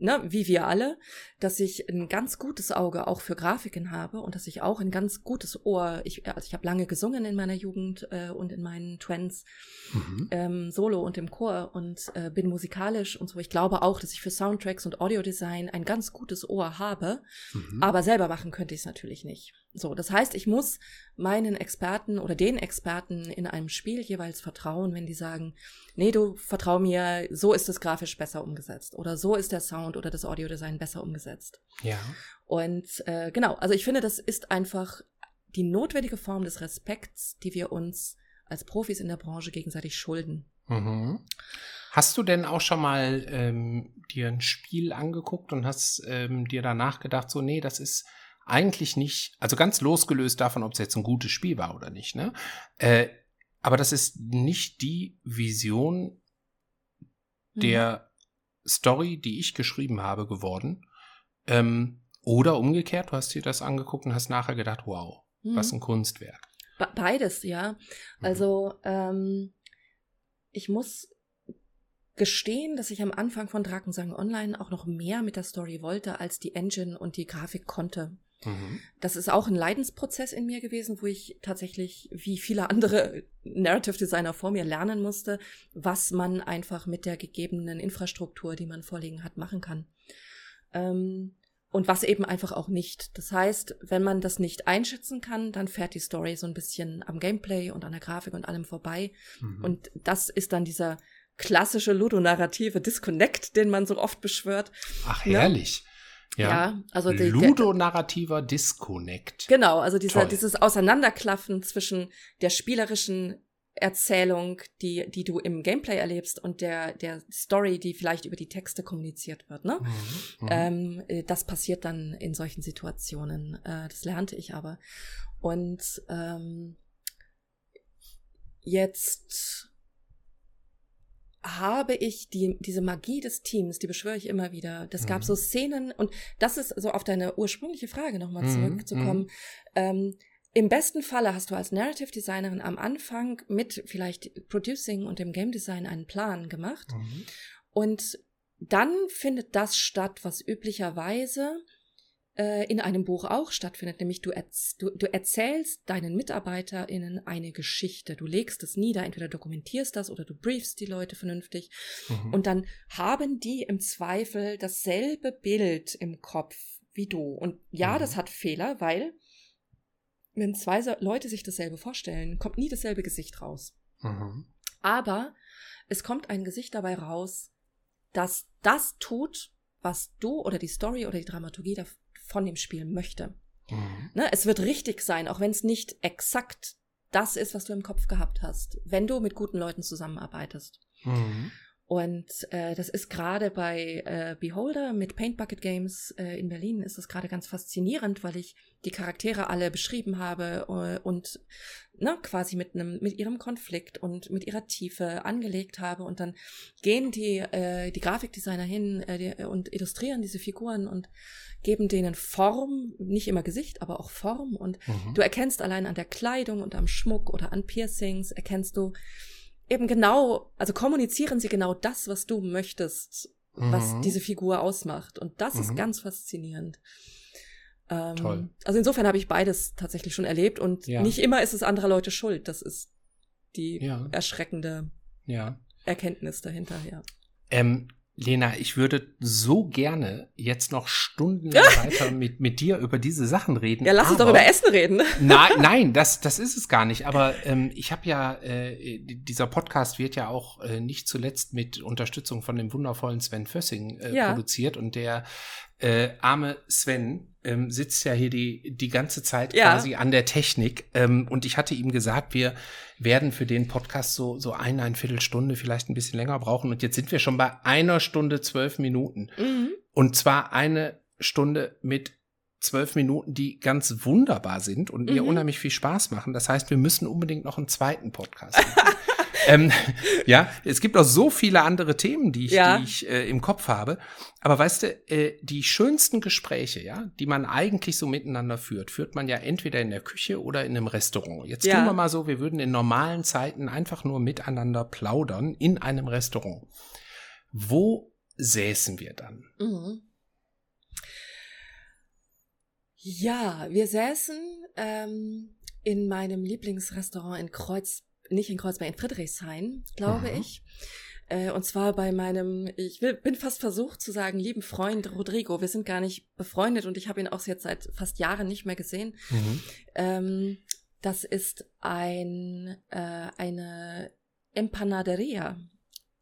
Speaker 3: ne, wie wir alle, dass ich ein ganz gutes Auge auch für Grafiken habe und dass ich auch ein ganz gutes Ohr, ich, also ich habe lange gesungen in meiner Jugend äh, und in meinen Twents, mhm. ähm, Solo und im Chor und äh, bin musikalisch und so. Ich glaube auch, dass ich für Soundtracks und Audiodesign ein ganz gutes Ohr habe, mhm. aber selber machen könnte ich es natürlich nicht. So, das heißt, ich muss meinen Experten oder den Experten in einem Spiel jeweils vertrauen, wenn die sagen, nee, du vertrau mir, so ist es grafisch besser umgesetzt oder so ist der Sound oder das Audiodesign besser umgesetzt.
Speaker 2: Ja.
Speaker 3: Und äh, genau, also ich finde, das ist einfach die notwendige Form des Respekts, die wir uns als Profis in der Branche gegenseitig schulden.
Speaker 2: Mhm. Hast du denn auch schon mal ähm, dir ein Spiel angeguckt und hast ähm, dir danach gedacht, so, nee, das ist eigentlich nicht, also ganz losgelöst davon, ob es jetzt ein gutes Spiel war oder nicht, ne? Äh, aber das ist nicht die Vision der mhm. Story, die ich geschrieben habe, geworden. Ähm, oder umgekehrt, du hast dir das angeguckt und hast nachher gedacht, wow, mhm. was ein Kunstwerk.
Speaker 3: Beides, ja. Mhm. Also ähm, ich muss gestehen, dass ich am Anfang von Drakensang Online auch noch mehr mit der Story wollte, als die Engine und die Grafik konnte. Mhm. Das ist auch ein Leidensprozess in mir gewesen, wo ich tatsächlich, wie viele andere Narrative Designer vor mir, lernen musste, was man einfach mit der gegebenen Infrastruktur, die man vorliegen hat, machen kann. Ähm, und was eben einfach auch nicht. Das heißt, wenn man das nicht einschätzen kann, dann fährt die Story so ein bisschen am Gameplay und an der Grafik und allem vorbei. Mhm. Und das ist dann dieser klassische ludonarrative Disconnect, den man so oft beschwört.
Speaker 2: Ach, ne? Ja, ja also die, ludonarrativer Disconnect.
Speaker 3: Genau, also dieser, dieses Auseinanderklaffen zwischen der spielerischen Erzählung, die, die du im Gameplay erlebst und der, der Story, die vielleicht über die Texte kommuniziert wird. Ne? Mhm, mhm. ähm, äh, das passiert dann in solchen Situationen. Äh, das lernte ich aber. Und ähm, jetzt habe ich die, diese Magie des Teams, die beschwöre ich immer wieder. Das gab mhm. so Szenen und das ist so auf deine ursprüngliche Frage nochmal mhm, zurückzukommen. Mhm. Ähm, im besten Falle hast du als Narrative Designerin am Anfang mit vielleicht Producing und dem Game Design einen Plan gemacht. Mhm. Und dann findet das statt, was üblicherweise äh, in einem Buch auch stattfindet, nämlich du, erz du, du erzählst deinen MitarbeiterInnen eine Geschichte. Du legst es nieder, entweder dokumentierst das oder du briefst die Leute vernünftig. Mhm. Und dann haben die im Zweifel dasselbe Bild im Kopf wie du. Und ja, mhm. das hat Fehler, weil wenn zwei Leute sich dasselbe vorstellen, kommt nie dasselbe Gesicht raus. Mhm. Aber es kommt ein Gesicht dabei raus, das das tut, was du oder die Story oder die Dramaturgie von dem Spiel möchte. Mhm. Ne, es wird richtig sein, auch wenn es nicht exakt das ist, was du im Kopf gehabt hast, wenn du mit guten Leuten zusammenarbeitest. Mhm. Und äh, das ist gerade bei äh, Beholder mit Paint Bucket Games äh, in Berlin ist das gerade ganz faszinierend, weil ich die Charaktere alle beschrieben habe äh, und ne, quasi mit einem mit ihrem Konflikt und mit ihrer Tiefe angelegt habe und dann gehen die äh, die Grafikdesigner hin äh, die, und illustrieren diese Figuren und geben denen Form, nicht immer Gesicht, aber auch Form und mhm. du erkennst allein an der Kleidung und am Schmuck oder an Piercings erkennst du eben genau, also kommunizieren sie genau das, was du möchtest, mhm. was diese Figur ausmacht. Und das mhm. ist ganz faszinierend. Ähm, Toll. Also insofern habe ich beides tatsächlich schon erlebt und ja. nicht immer ist es anderer Leute Schuld. Das ist die ja. erschreckende ja. Erkenntnis dahinter, ja.
Speaker 2: Ähm, Lena, ich würde so gerne jetzt noch Stunden weiter mit, mit dir über diese Sachen reden.
Speaker 3: Ja, lass uns doch über Essen reden.
Speaker 2: Nein, nein, das, das ist es gar nicht. Aber ähm, ich habe ja, äh, dieser Podcast wird ja auch äh, nicht zuletzt mit Unterstützung von dem wundervollen Sven Fössing äh, ja. produziert. Und der äh, arme Sven ähm, sitzt ja hier die, die ganze Zeit ja. quasi an der Technik. Ähm, und ich hatte ihm gesagt, wir werden für den Podcast so, so eine, eine Viertelstunde, vielleicht ein bisschen länger brauchen. Und jetzt sind wir schon bei einer Stunde zwölf Minuten. Mhm. Und zwar eine Stunde mit zwölf Minuten, die ganz wunderbar sind und mhm. mir unheimlich viel Spaß machen. Das heißt, wir müssen unbedingt noch einen zweiten Podcast machen. Ähm, ja, es gibt auch so viele andere Themen, die ich, ja. die ich äh, im Kopf habe. Aber weißt du, äh, die schönsten Gespräche, ja, die man eigentlich so miteinander führt, führt man ja entweder in der Küche oder in einem Restaurant. Jetzt ja. tun wir mal so, wir würden in normalen Zeiten einfach nur miteinander plaudern in einem Restaurant. Wo säßen wir dann? Mhm.
Speaker 3: Ja, wir säßen ähm, in meinem Lieblingsrestaurant in Kreuz nicht in Kreuzberg, in Friedrichshain, glaube mhm. ich. Äh, und zwar bei meinem, ich will, bin fast versucht zu sagen, lieben Freund Rodrigo. Wir sind gar nicht befreundet und ich habe ihn auch jetzt seit fast Jahren nicht mehr gesehen. Mhm. Ähm, das ist ein äh, eine Empanaderia.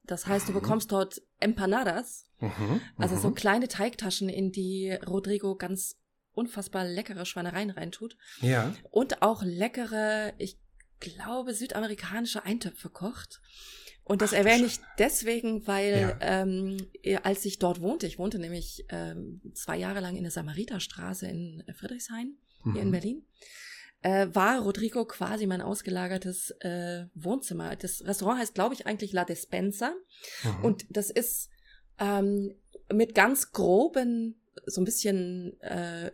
Speaker 3: Das heißt, du mhm. bekommst dort Empanadas, mhm, also so mhm. kleine Teigtaschen, in die Rodrigo ganz unfassbar leckere Schweinereien reintut. Ja. Und auch leckere, ich glaube, südamerikanische Eintöpfe kocht. Und das Ach, erwähne ich deswegen, weil ja. ähm, als ich dort wohnte, ich wohnte nämlich ähm, zwei Jahre lang in der Samariterstraße in Friedrichshain, mhm. hier in mhm. Berlin, äh, war Rodrigo quasi mein ausgelagertes äh, Wohnzimmer. Das Restaurant heißt, glaube ich, eigentlich La Despensa. Mhm. Und das ist ähm, mit ganz groben, so ein bisschen äh,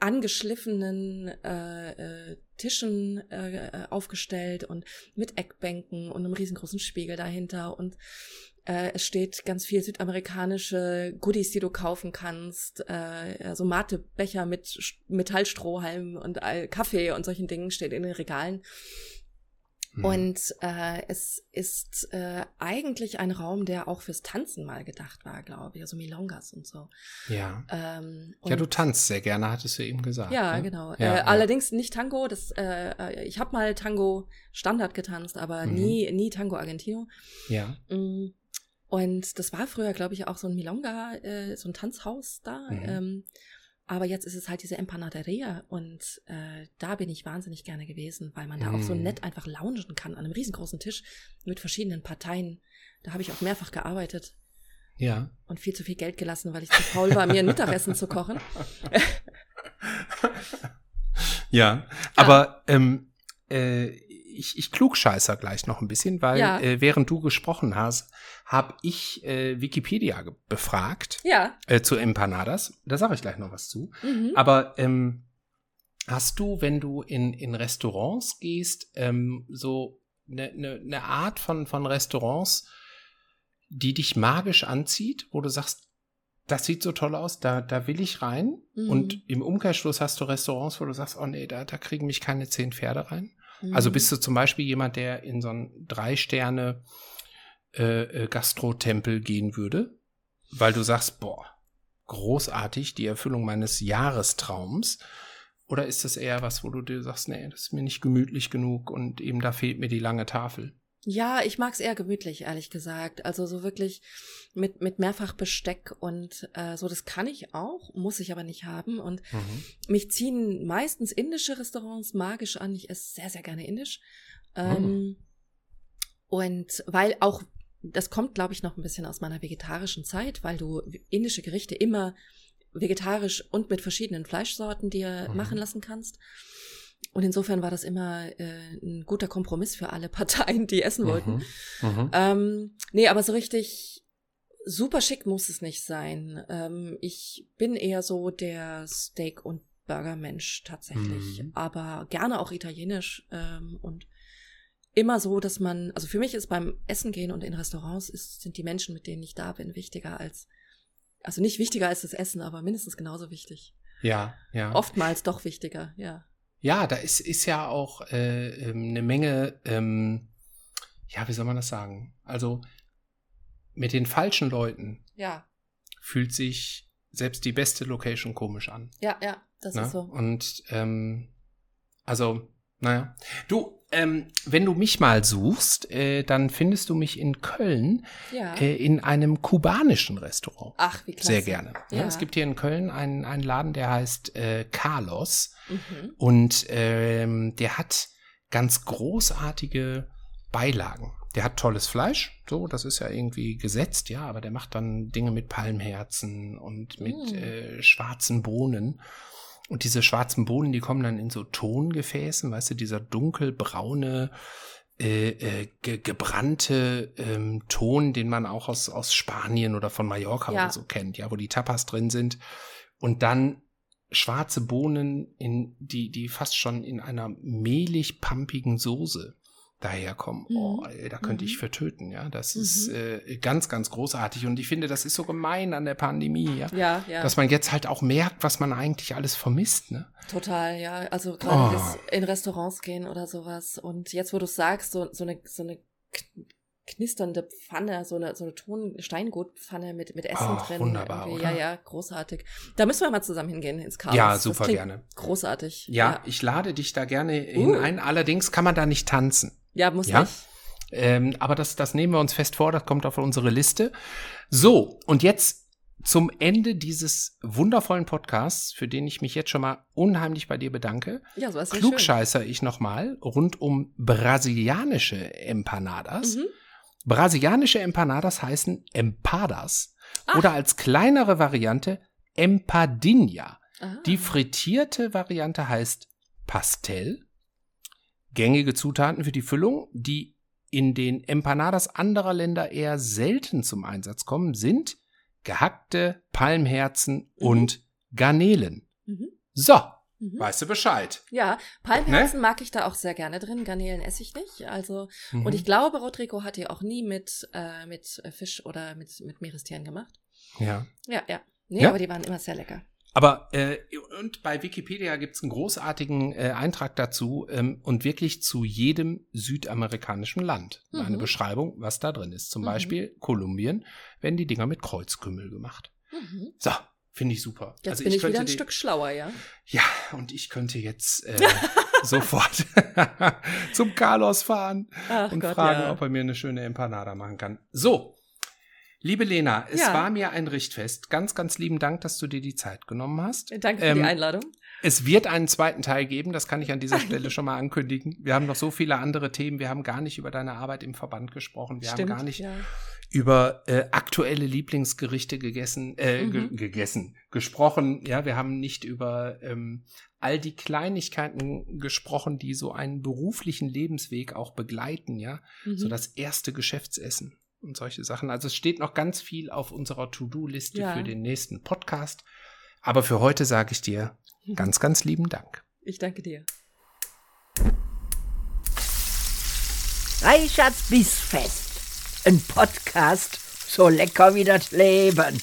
Speaker 3: angeschliffenen äh, äh, Tischen äh, aufgestellt und mit Eckbänken und einem riesengroßen Spiegel dahinter und äh, es steht ganz viel südamerikanische Goodies, die du kaufen kannst, äh, so Matebecher mit Metallstrohhalmen und Kaffee und solchen Dingen steht in den Regalen. Mhm. Und äh, es ist äh, eigentlich ein Raum, der auch fürs Tanzen mal gedacht war, glaube ich. Also Milongas und so.
Speaker 2: Ja. Ähm, ja, du tanzt sehr gerne, hattest du eben gesagt.
Speaker 3: Ja, ne? genau. Ja, äh, ja. Allerdings nicht Tango. Das, äh, äh ich habe mal Tango Standard getanzt, aber mhm. nie, nie Tango Argentino.
Speaker 2: Ja.
Speaker 3: Mm, und das war früher, glaube ich, auch so ein Milonga, äh, so ein Tanzhaus da. Mhm. Ähm, aber jetzt ist es halt diese Empanaderia und äh, da bin ich wahnsinnig gerne gewesen, weil man da mm. auch so mm. nett einfach loungen kann an einem riesengroßen Tisch mit verschiedenen Parteien. Da habe ich auch mehrfach gearbeitet.
Speaker 2: Ja.
Speaker 3: Und viel zu viel Geld gelassen, weil ich zu faul war, mir ein Mittagessen zu kochen.
Speaker 2: ja, aber ähm, äh, ich, ich klugscheißer gleich noch ein bisschen, weil ja. äh, während du gesprochen hast, habe ich äh, Wikipedia befragt
Speaker 3: ja.
Speaker 2: äh, zu Empanadas. Da sage ich gleich noch was zu. Mhm. Aber ähm, hast du, wenn du in, in Restaurants gehst, ähm, so eine ne, ne Art von, von Restaurants, die dich magisch anzieht, wo du sagst, das sieht so toll aus, da, da will ich rein. Mhm. Und im Umkehrschluss hast du Restaurants, wo du sagst, oh nee, da, da kriegen mich keine zehn Pferde rein. Also mhm. bist du zum Beispiel jemand, der in so einen Drei-Sterne äh, äh, Gastrotempel gehen würde, weil du sagst, boah, großartig, die Erfüllung meines Jahrestraums. Oder ist das eher was, wo du dir sagst, nee, das ist mir nicht gemütlich genug und eben da fehlt mir die lange Tafel?
Speaker 3: Ja, ich mag's eher gemütlich, ehrlich gesagt. Also so wirklich mit, mit mehrfach Besteck und äh, so, das kann ich auch, muss ich aber nicht haben. Und mhm. mich ziehen meistens indische Restaurants magisch an. Ich esse sehr, sehr gerne indisch. Ähm, mhm. Und weil auch, das kommt, glaube ich, noch ein bisschen aus meiner vegetarischen Zeit, weil du indische Gerichte immer vegetarisch und mit verschiedenen Fleischsorten dir mhm. machen lassen kannst. Und insofern war das immer äh, ein guter Kompromiss für alle Parteien, die essen mhm. wollten. Mhm. Ähm, nee, aber so richtig super schick muss es nicht sein. Ähm, ich bin eher so der Steak- und Burger-Mensch tatsächlich, mhm. aber gerne auch italienisch ähm, und immer so, dass man, also für mich ist beim Essen gehen und in Restaurants ist, sind die Menschen, mit denen ich da bin, wichtiger als, also nicht wichtiger als das Essen, aber mindestens genauso wichtig.
Speaker 2: Ja, ja.
Speaker 3: Oftmals doch wichtiger, ja.
Speaker 2: Ja, da ist, ist ja auch äh, ähm, eine Menge, ähm, ja, wie soll man das sagen? Also mit den falschen Leuten
Speaker 3: ja.
Speaker 2: fühlt sich selbst die beste Location komisch an.
Speaker 3: Ja, ja, das Na? ist so.
Speaker 2: Und ähm, also, naja. Du, ähm, wenn du mich mal suchst, äh, dann findest du mich in Köln ja. äh, in einem kubanischen Restaurant.
Speaker 3: Ach, wie klasse.
Speaker 2: Sehr gerne. Ja. Ja, es gibt hier in Köln einen, einen Laden, der heißt äh, Carlos. Mhm. Und ähm, der hat ganz großartige Beilagen. Der hat tolles Fleisch, so, das ist ja irgendwie gesetzt, ja, aber der macht dann Dinge mit Palmherzen und mit mm. äh, schwarzen Bohnen. Und diese schwarzen Bohnen, die kommen dann in so Tongefäßen, weißt du, dieser dunkelbraune, äh, äh, ge gebrannte ähm, Ton, den man auch aus, aus Spanien oder von Mallorca ja. oder so kennt, ja, wo die Tapas drin sind. Und dann schwarze Bohnen, in die, die fast schon in einer mehlig-pampigen Soße daherkommen. Mhm. Oh, ey, da könnte mhm. ich vertöten, ja. Das mhm. ist äh, ganz, ganz großartig. Und ich finde, das ist so gemein an der Pandemie, ja?
Speaker 3: ja. Ja,
Speaker 2: Dass man jetzt halt auch merkt, was man eigentlich alles vermisst, ne?
Speaker 3: Total, ja. Also gerade oh. in Restaurants gehen oder sowas. Und jetzt, wo du sagst, so, so eine, so eine knisternde Pfanne, so eine, so eine Ton-Steingutpfanne mit, mit Essen oh, drin.
Speaker 2: Wunderbar?
Speaker 3: Ja, ja, großartig. Da müssen wir mal zusammen hingehen ins Chaos.
Speaker 2: Ja, super gerne.
Speaker 3: Großartig.
Speaker 2: Ja, ja, ich lade dich da gerne uh. hinein. Allerdings kann man da nicht tanzen.
Speaker 3: Ja, muss ja? nicht.
Speaker 2: Ähm, aber das, das nehmen wir uns fest vor, das kommt auf unsere Liste. So, und jetzt zum Ende dieses wundervollen Podcasts, für den ich mich jetzt schon mal unheimlich bei dir bedanke.
Speaker 3: Ja, so ist
Speaker 2: Klugscheißer ich nochmal rund um brasilianische Empanadas. Mhm. Brasilianische Empanadas heißen Empadas Ach. oder als kleinere Variante Empadinha. Ah. Die frittierte Variante heißt Pastel Gängige Zutaten für die Füllung, die in den Empanadas anderer Länder eher selten zum Einsatz kommen, sind gehackte Palmherzen mhm. und Garnelen. Mhm. So, Mhm. Weißt du Bescheid?
Speaker 3: Ja, Palmherzen ne? mag ich da auch sehr gerne drin. Garnelen esse ich nicht. Also, mhm. und ich glaube, Rodrigo hat die auch nie mit, äh, mit Fisch oder mit, mit Meerestieren gemacht.
Speaker 2: Ja.
Speaker 3: Ja, ja. Nee, ja? aber die waren immer sehr lecker.
Speaker 2: Aber äh, und bei Wikipedia gibt es einen großartigen äh, Eintrag dazu ähm, und wirklich zu jedem südamerikanischen Land mhm. eine Beschreibung, was da drin ist. Zum mhm. Beispiel Kolumbien werden die Dinger mit Kreuzkümmel gemacht. Mhm. So, Finde ich super.
Speaker 3: Jetzt also bin ich, ich wieder ein Stück schlauer, ja?
Speaker 2: Ja, und ich könnte jetzt äh, sofort zum Carlos fahren Ach und Gott, fragen, ja. ob er mir eine schöne Empanada machen kann. So, liebe Lena, es ja. war mir ein Richtfest. Ganz, ganz lieben Dank, dass du dir die Zeit genommen hast.
Speaker 3: Danke für ähm, die Einladung.
Speaker 2: Es wird einen zweiten Teil geben, das kann ich an dieser Stelle schon mal ankündigen. Wir haben noch so viele andere Themen. Wir haben gar nicht über deine Arbeit im Verband gesprochen. Wir Stimmt, haben gar nicht ja. über äh, aktuelle Lieblingsgerichte gegessen, äh, mhm. ge gegessen, gesprochen. Ja, wir haben nicht über ähm, all die Kleinigkeiten gesprochen, die so einen beruflichen Lebensweg auch begleiten. Ja, mhm. so das erste Geschäftsessen und solche Sachen. Also es steht noch ganz viel auf unserer To-Do-Liste ja. für den nächsten Podcast. Aber für heute sage ich dir Ganz, ganz lieben Dank.
Speaker 3: Ich danke dir.
Speaker 1: Reichards Bissfest. Ein Podcast so lecker wie das Leben.